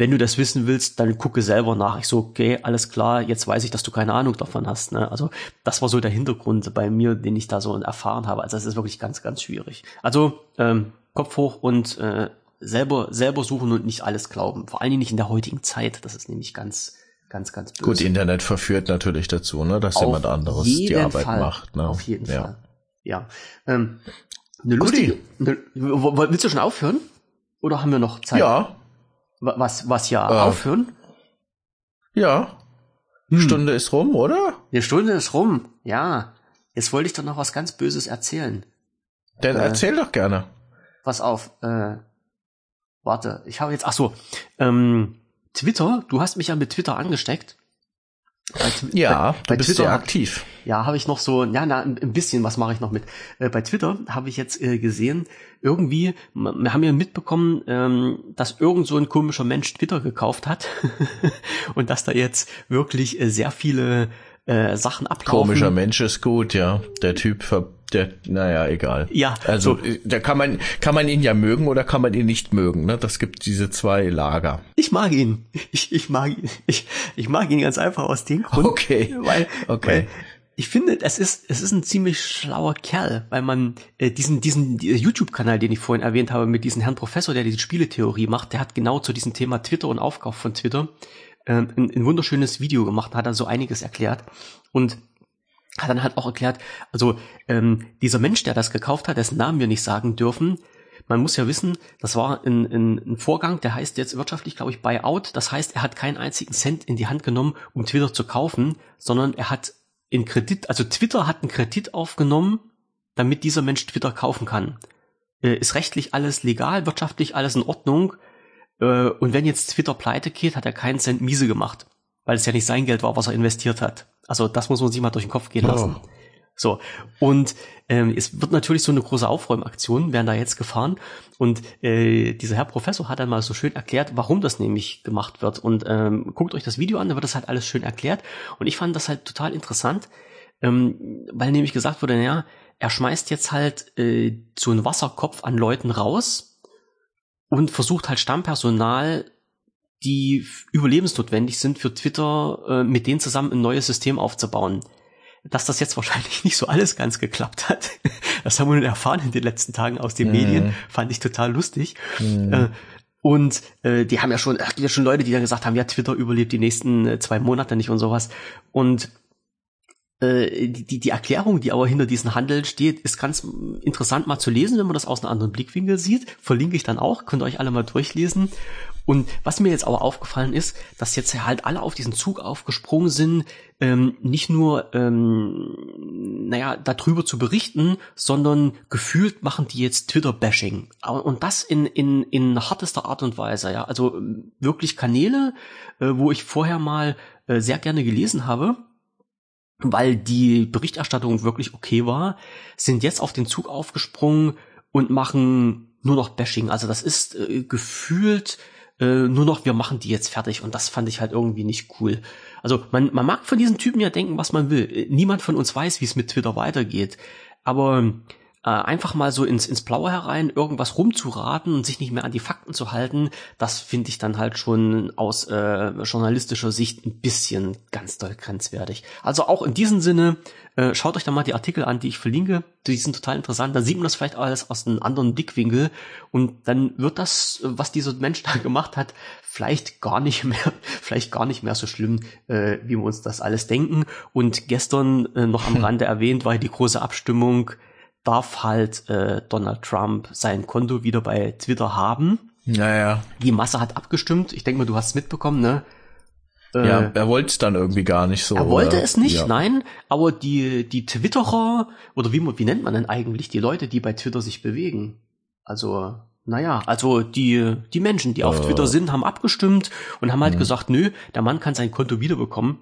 wenn du das wissen willst, dann gucke selber nach. Ich so, okay, alles klar, jetzt weiß ich, dass du keine Ahnung davon hast. Ne? Also das war so der Hintergrund bei mir, den ich da so erfahren habe. Also das ist wirklich ganz, ganz schwierig. Also ähm, Kopf hoch und äh, selber, selber suchen und nicht alles glauben. Vor allen Dingen nicht in der heutigen Zeit. Das ist nämlich ganz, ganz, ganz böse. Gut, Internet verführt natürlich dazu, ne, dass Auf jemand anderes die Arbeit Fall. macht. Ne? Auf jeden ja. Fall. Ja. Ähm, eine lustige. Eine, willst du schon aufhören? Oder haben wir noch Zeit? Ja. Was, was ja äh, aufhören? Ja. Hm. Stunde ist rum, oder? Die Stunde ist rum, ja. Jetzt wollte ich doch noch was ganz Böses erzählen. Dann äh, erzähl doch gerne. Pass auf, äh, warte, ich habe jetzt, ach so, ähm, Twitter, du hast mich ja mit Twitter angesteckt. Bei, ja, bei, du bist Twitter, sehr aktiv. Ja, habe ich noch so, ja, na, ein bisschen, was mache ich noch mit? Äh, bei Twitter habe ich jetzt äh, gesehen, irgendwie, wir haben ja mitbekommen, ähm, dass irgend so ein komischer Mensch Twitter gekauft hat und dass da jetzt wirklich äh, sehr viele äh, Sachen ablaufen. Komischer Mensch ist gut, ja. Der Typ ver der, naja, egal. Ja. Also, so. da kann man, kann man ihn ja mögen oder kann man ihn nicht mögen, ne? Das gibt diese zwei Lager. Ich mag ihn. Ich, ich mag ihn. Ich, ich mag ihn ganz einfach aus dem Grund. Okay. Weil, okay. Weil ich finde, es ist, es ist ein ziemlich schlauer Kerl, weil man äh, diesen, diesen YouTube-Kanal, den ich vorhin erwähnt habe, mit diesem Herrn Professor, der diese Spieletheorie macht, der hat genau zu diesem Thema Twitter und Aufkauf von Twitter äh, ein, ein wunderschönes Video gemacht, hat da so einiges erklärt. Und hat dann halt auch erklärt, also ähm, dieser Mensch, der das gekauft hat, dessen Namen wir nicht sagen dürfen, man muss ja wissen, das war ein, ein, ein Vorgang, der heißt jetzt wirtschaftlich, glaube ich, Buyout. Das heißt, er hat keinen einzigen Cent in die Hand genommen, um Twitter zu kaufen, sondern er hat in Kredit, also Twitter hat einen Kredit aufgenommen, damit dieser Mensch Twitter kaufen kann. Äh, ist rechtlich alles legal, wirtschaftlich alles in Ordnung. Äh, und wenn jetzt Twitter pleite geht, hat er keinen Cent miese gemacht, weil es ja nicht sein Geld war, was er investiert hat. Also das muss man sich mal durch den Kopf gehen lassen. Oh. So, und ähm, es wird natürlich so eine große Aufräumaktion, werden da jetzt gefahren. Und äh, dieser Herr Professor hat dann mal so schön erklärt, warum das nämlich gemacht wird. Und ähm, guckt euch das Video an, da wird das halt alles schön erklärt. Und ich fand das halt total interessant, ähm, weil nämlich gesagt wurde, naja, er schmeißt jetzt halt äh, so einen Wasserkopf an Leuten raus und versucht halt Stammpersonal die überlebensnotwendig sind für Twitter, äh, mit denen zusammen ein neues System aufzubauen. Dass das jetzt wahrscheinlich nicht so alles ganz geklappt hat, das haben wir nun erfahren in den letzten Tagen aus den mm. Medien, fand ich total lustig. Mm. Äh, und äh, die haben ja schon, ach, ja schon Leute, die dann gesagt haben, ja, Twitter überlebt die nächsten äh, zwei Monate nicht und sowas. Und äh, die, die Erklärung, die aber hinter diesem Handel steht, ist ganz interessant mal zu lesen, wenn man das aus einem anderen Blickwinkel sieht. Verlinke ich dann auch, könnt ihr euch alle mal durchlesen. Und was mir jetzt aber aufgefallen ist, dass jetzt halt alle auf diesen Zug aufgesprungen sind, ähm, nicht nur, ähm, naja, darüber zu berichten, sondern gefühlt machen die jetzt Twitter-Bashing. Und das in, in, in hartester Art und Weise, ja. Also ähm, wirklich Kanäle, äh, wo ich vorher mal äh, sehr gerne gelesen habe, weil die Berichterstattung wirklich okay war, sind jetzt auf den Zug aufgesprungen und machen nur noch Bashing. Also das ist äh, gefühlt äh, nur noch, wir machen die jetzt fertig und das fand ich halt irgendwie nicht cool. Also man, man mag von diesen Typen ja denken, was man will. Äh, niemand von uns weiß, wie es mit Twitter weitergeht. Aber äh, einfach mal so ins, ins Blaue herein irgendwas rumzuraten und sich nicht mehr an die Fakten zu halten, das finde ich dann halt schon aus äh, journalistischer Sicht ein bisschen ganz doll grenzwertig. Also auch in diesem Sinne, äh, schaut euch da mal die Artikel an, die ich verlinke. Die sind total interessant. Da sieht man das vielleicht alles aus einem anderen Blickwinkel und dann wird das, was dieser Mensch da gemacht hat, vielleicht gar nicht mehr, vielleicht gar nicht mehr so schlimm, äh, wie wir uns das alles denken. Und gestern äh, noch am Rande erwähnt war die große Abstimmung darf halt äh, Donald Trump sein Konto wieder bei Twitter haben. Naja. Die Masse hat abgestimmt. Ich denke mal, du hast es mitbekommen, ne? Äh, ja, er wollte es dann irgendwie gar nicht so. Er wollte oder? es nicht, ja. nein, aber die, die Twitterer, oder wie, wie nennt man denn eigentlich die Leute, die bei Twitter sich bewegen? Also, naja, also die, die Menschen, die auf äh. Twitter sind, haben abgestimmt und haben halt mhm. gesagt, nö, der Mann kann sein Konto wiederbekommen.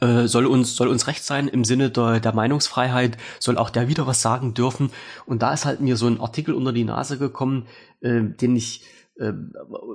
Äh, soll uns soll uns recht sein im Sinne der, der Meinungsfreiheit, soll auch der wieder was sagen dürfen. Und da ist halt mir so ein Artikel unter die Nase gekommen, äh, den ich äh,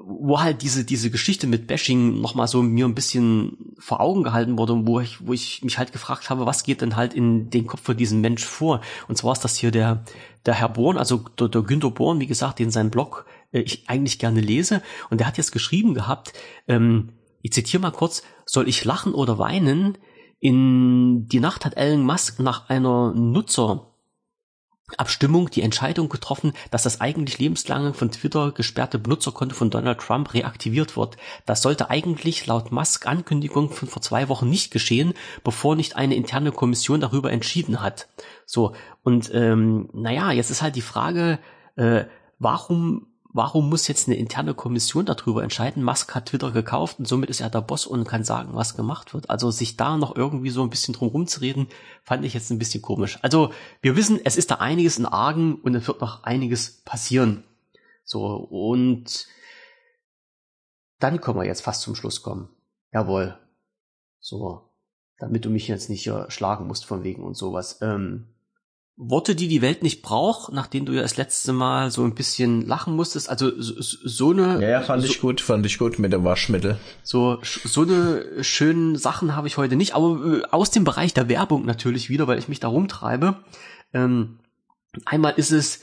wo halt diese diese Geschichte mit Bashing noch mal so mir ein bisschen vor Augen gehalten wurde, wo ich wo ich mich halt gefragt habe, was geht denn halt in den Kopf von diesem Mensch vor? Und zwar ist das hier der der Herr Born, also der, der Günter Born, wie gesagt, den sein Blog äh, ich eigentlich gerne lese. Und der hat jetzt geschrieben gehabt, ähm, ich zitiere mal kurz, soll ich lachen oder weinen? In die Nacht hat Elon Musk nach einer Nutzerabstimmung die Entscheidung getroffen, dass das eigentlich lebenslange von Twitter gesperrte Benutzerkonto von Donald Trump reaktiviert wird. Das sollte eigentlich laut Musk Ankündigung von vor zwei Wochen nicht geschehen, bevor nicht eine interne Kommission darüber entschieden hat. So, und ähm, naja, jetzt ist halt die Frage, äh, warum warum muss jetzt eine interne Kommission darüber entscheiden? Musk hat Twitter gekauft und somit ist er der Boss und kann sagen, was gemacht wird. Also sich da noch irgendwie so ein bisschen drum rumzureden, fand ich jetzt ein bisschen komisch. Also wir wissen, es ist da einiges in Argen und es wird noch einiges passieren. So, und dann können wir jetzt fast zum Schluss kommen. Jawohl. So, damit du mich jetzt nicht hier schlagen musst von wegen und sowas. Ähm, Worte, die die Welt nicht braucht, nachdem du ja das letzte Mal so ein bisschen lachen musstest. Also so, so eine. Ja, ja fand so, ich gut, fand ich gut mit dem Waschmittel. So so eine schönen Sachen habe ich heute nicht, aber äh, aus dem Bereich der Werbung natürlich wieder, weil ich mich da rumtreibe. Ähm, einmal ist es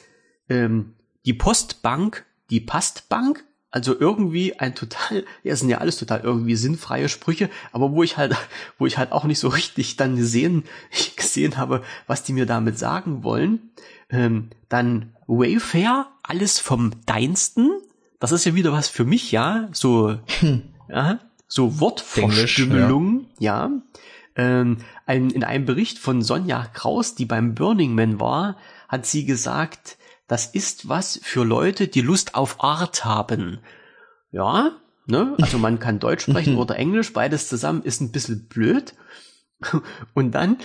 ähm, die Postbank, die Pastbank also irgendwie ein total, ja, sind ja alles total irgendwie sinnfreie Sprüche, aber wo ich halt, wo ich halt auch nicht so richtig dann gesehen, gesehen habe, was die mir damit sagen wollen. Ähm, dann Wayfair, alles vom Deinsten. Das ist ja wieder was für mich, ja, so, hm. ja, so Wortverstümmelung, ja. ja. Ähm, ein, in einem Bericht von Sonja Kraus, die beim Burning Man war, hat sie gesagt, das ist was für Leute, die Lust auf Art haben. Ja, ne? Also man kann Deutsch sprechen oder Englisch, beides zusammen ist ein bisschen blöd. Und dann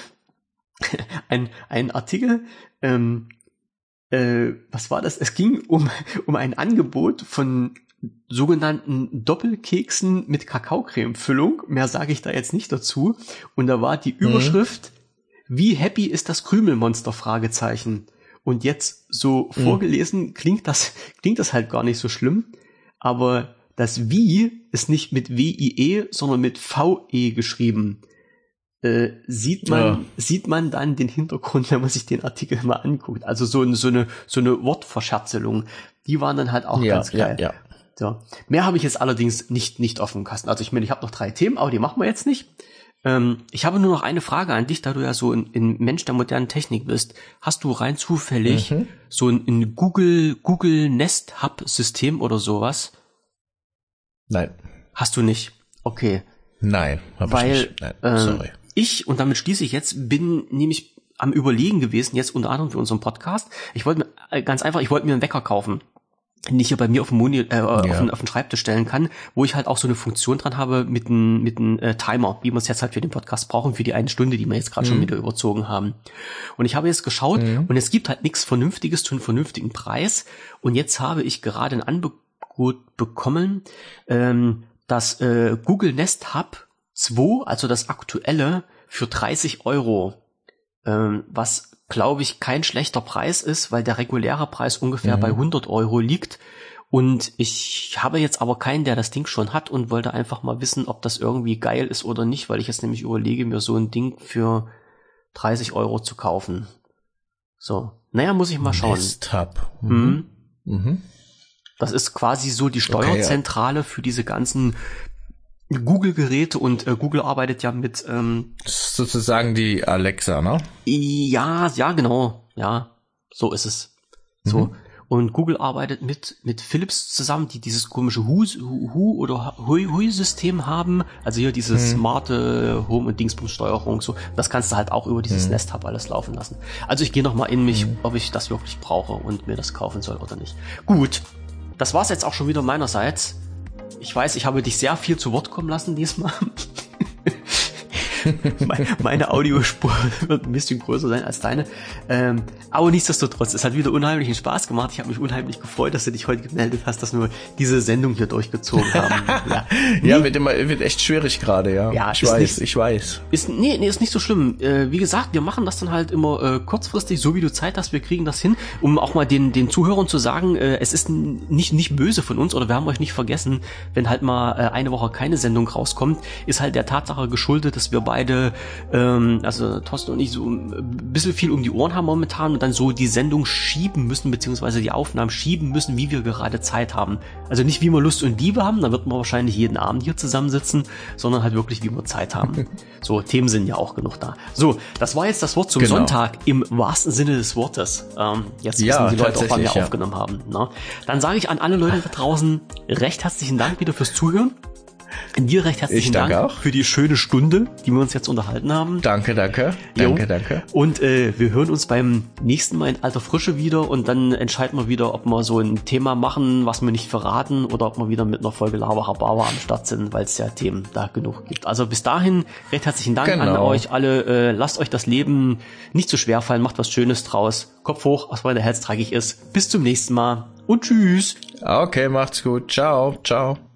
ein, ein Artikel, ähm, äh, was war das? Es ging um, um ein Angebot von sogenannten Doppelkeksen mit Kakaocreme-Füllung. Mehr sage ich da jetzt nicht dazu. Und da war die mhm. Überschrift, mhm. wie happy ist das Krümelmonster? Fragezeichen. Und jetzt so mhm. vorgelesen klingt das, klingt das halt gar nicht so schlimm. Aber das Wie ist nicht mit W-I-E, sondern mit V-E geschrieben. Äh, sieht man, ja. sieht man dann den Hintergrund, wenn man sich den Artikel mal anguckt. Also so, so eine, so eine Wortverscherzелung. Die waren dann halt auch ja, ganz geil. Ja, ja. So. Mehr habe ich jetzt allerdings nicht, nicht auf dem Kasten. Also ich meine, ich habe noch drei Themen, aber die machen wir jetzt nicht. Ähm, ich habe nur noch eine Frage an dich, da du ja so ein, ein Mensch der modernen Technik bist. Hast du rein zufällig mhm. so ein, ein, Google, Google Nest Hub System oder sowas? Nein. Hast du nicht? Okay. Nein, hab Weil, ich nicht. Nein, ähm, sorry. Äh, ich, und damit schließe ich jetzt, bin nämlich am Überlegen gewesen, jetzt unter anderem für unseren Podcast. Ich wollte mir, äh, ganz einfach, ich wollte mir einen Wecker kaufen den ich hier bei mir auf dem, Moni äh, ja. auf, den, auf den Schreibtisch stellen kann, wo ich halt auch so eine Funktion dran habe mit einem mit einem äh, Timer, wie wir es jetzt halt für den Podcast brauchen, für die eine Stunde, die wir jetzt gerade mhm. schon wieder überzogen haben. Und ich habe jetzt geschaut mhm. und es gibt halt nichts Vernünftiges zu einem vernünftigen Preis. Und jetzt habe ich gerade ein Angebot bekommen, ähm, dass äh, Google Nest Hub 2, also das aktuelle, für 30 Euro, ähm, was glaube ich, kein schlechter Preis ist, weil der reguläre Preis ungefähr mhm. bei 100 Euro liegt. Und ich habe jetzt aber keinen, der das Ding schon hat und wollte einfach mal wissen, ob das irgendwie geil ist oder nicht, weil ich jetzt nämlich überlege, mir so ein Ding für 30 Euro zu kaufen. So. Naja, muss ich mal schauen. Desktop. Mhm. Mhm. mhm. Das ist quasi so die Steuerzentrale okay, ja. für diese ganzen Google-Geräte und äh, Google arbeitet ja mit ähm, sozusagen die Alexa, ne? Ja, ja, genau, ja, so ist es. So mhm. und Google arbeitet mit mit Philips zusammen, die dieses komische Hu, Hu oder Hui Hui System haben, also hier diese mhm. smarte Home und Dingsbums-Steuerung, so das kannst du halt auch über dieses mhm. Nest Hub alles laufen lassen. Also ich gehe noch mal in mich, mhm. ob ich das wirklich brauche und mir das kaufen soll oder nicht. Gut, das war's jetzt auch schon wieder meinerseits. Ich weiß, ich habe dich sehr viel zu Wort kommen lassen diesmal. meine Audiospur wird ein bisschen größer sein als deine. Ähm, aber nichtsdestotrotz, es hat wieder unheimlichen Spaß gemacht. Ich habe mich unheimlich gefreut, dass du dich heute gemeldet hast, dass wir diese Sendung hier durchgezogen haben. ja, ja wird, immer, wird echt schwierig gerade, ja. Ja, ich weiß, nicht, ich weiß. Ist, nee, nee, ist nicht so schlimm. Äh, wie gesagt, wir machen das dann halt immer äh, kurzfristig, so wie du Zeit hast, wir kriegen das hin, um auch mal den, den Zuhörern zu sagen, äh, es ist nicht, nicht böse von uns oder wir haben euch nicht vergessen, wenn halt mal äh, eine Woche keine Sendung rauskommt, ist halt der Tatsache geschuldet, dass wir beide beide, ähm, also Thorsten und ich, so ein bisschen viel um die Ohren haben momentan und dann so die Sendung schieben müssen, beziehungsweise die Aufnahmen schieben müssen, wie wir gerade Zeit haben. Also nicht wie wir Lust und Liebe haben, da wird man wahrscheinlich jeden Abend hier zusammensitzen, sondern halt wirklich, wie wir Zeit haben. so, Themen sind ja auch genug da. So, das war jetzt das Wort zum genau. Sonntag im wahrsten Sinne des Wortes. Ähm, jetzt ja, wissen die Leute auch, wann wir ja. aufgenommen haben. Ne? Dann sage ich an alle Leute da draußen recht herzlichen Dank wieder fürs Zuhören. Dir recht herzlichen Dank auch. für die schöne Stunde, die wir uns jetzt unterhalten haben. Danke, danke. Danke, jo. danke. Und äh, wir hören uns beim nächsten Mal in alter Frische wieder und dann entscheiden wir wieder, ob wir so ein Thema machen, was wir nicht verraten oder ob wir wieder mit einer Folge Lava Hababa am Start sind, weil es ja Themen da genug gibt. Also bis dahin recht herzlichen Dank genau. an euch alle. Äh, lasst euch das Leben nicht zu so schwer fallen, macht was Schönes draus. Kopf hoch, was bei der Herz tragig ist. Bis zum nächsten Mal und tschüss. Okay, macht's gut. Ciao, ciao.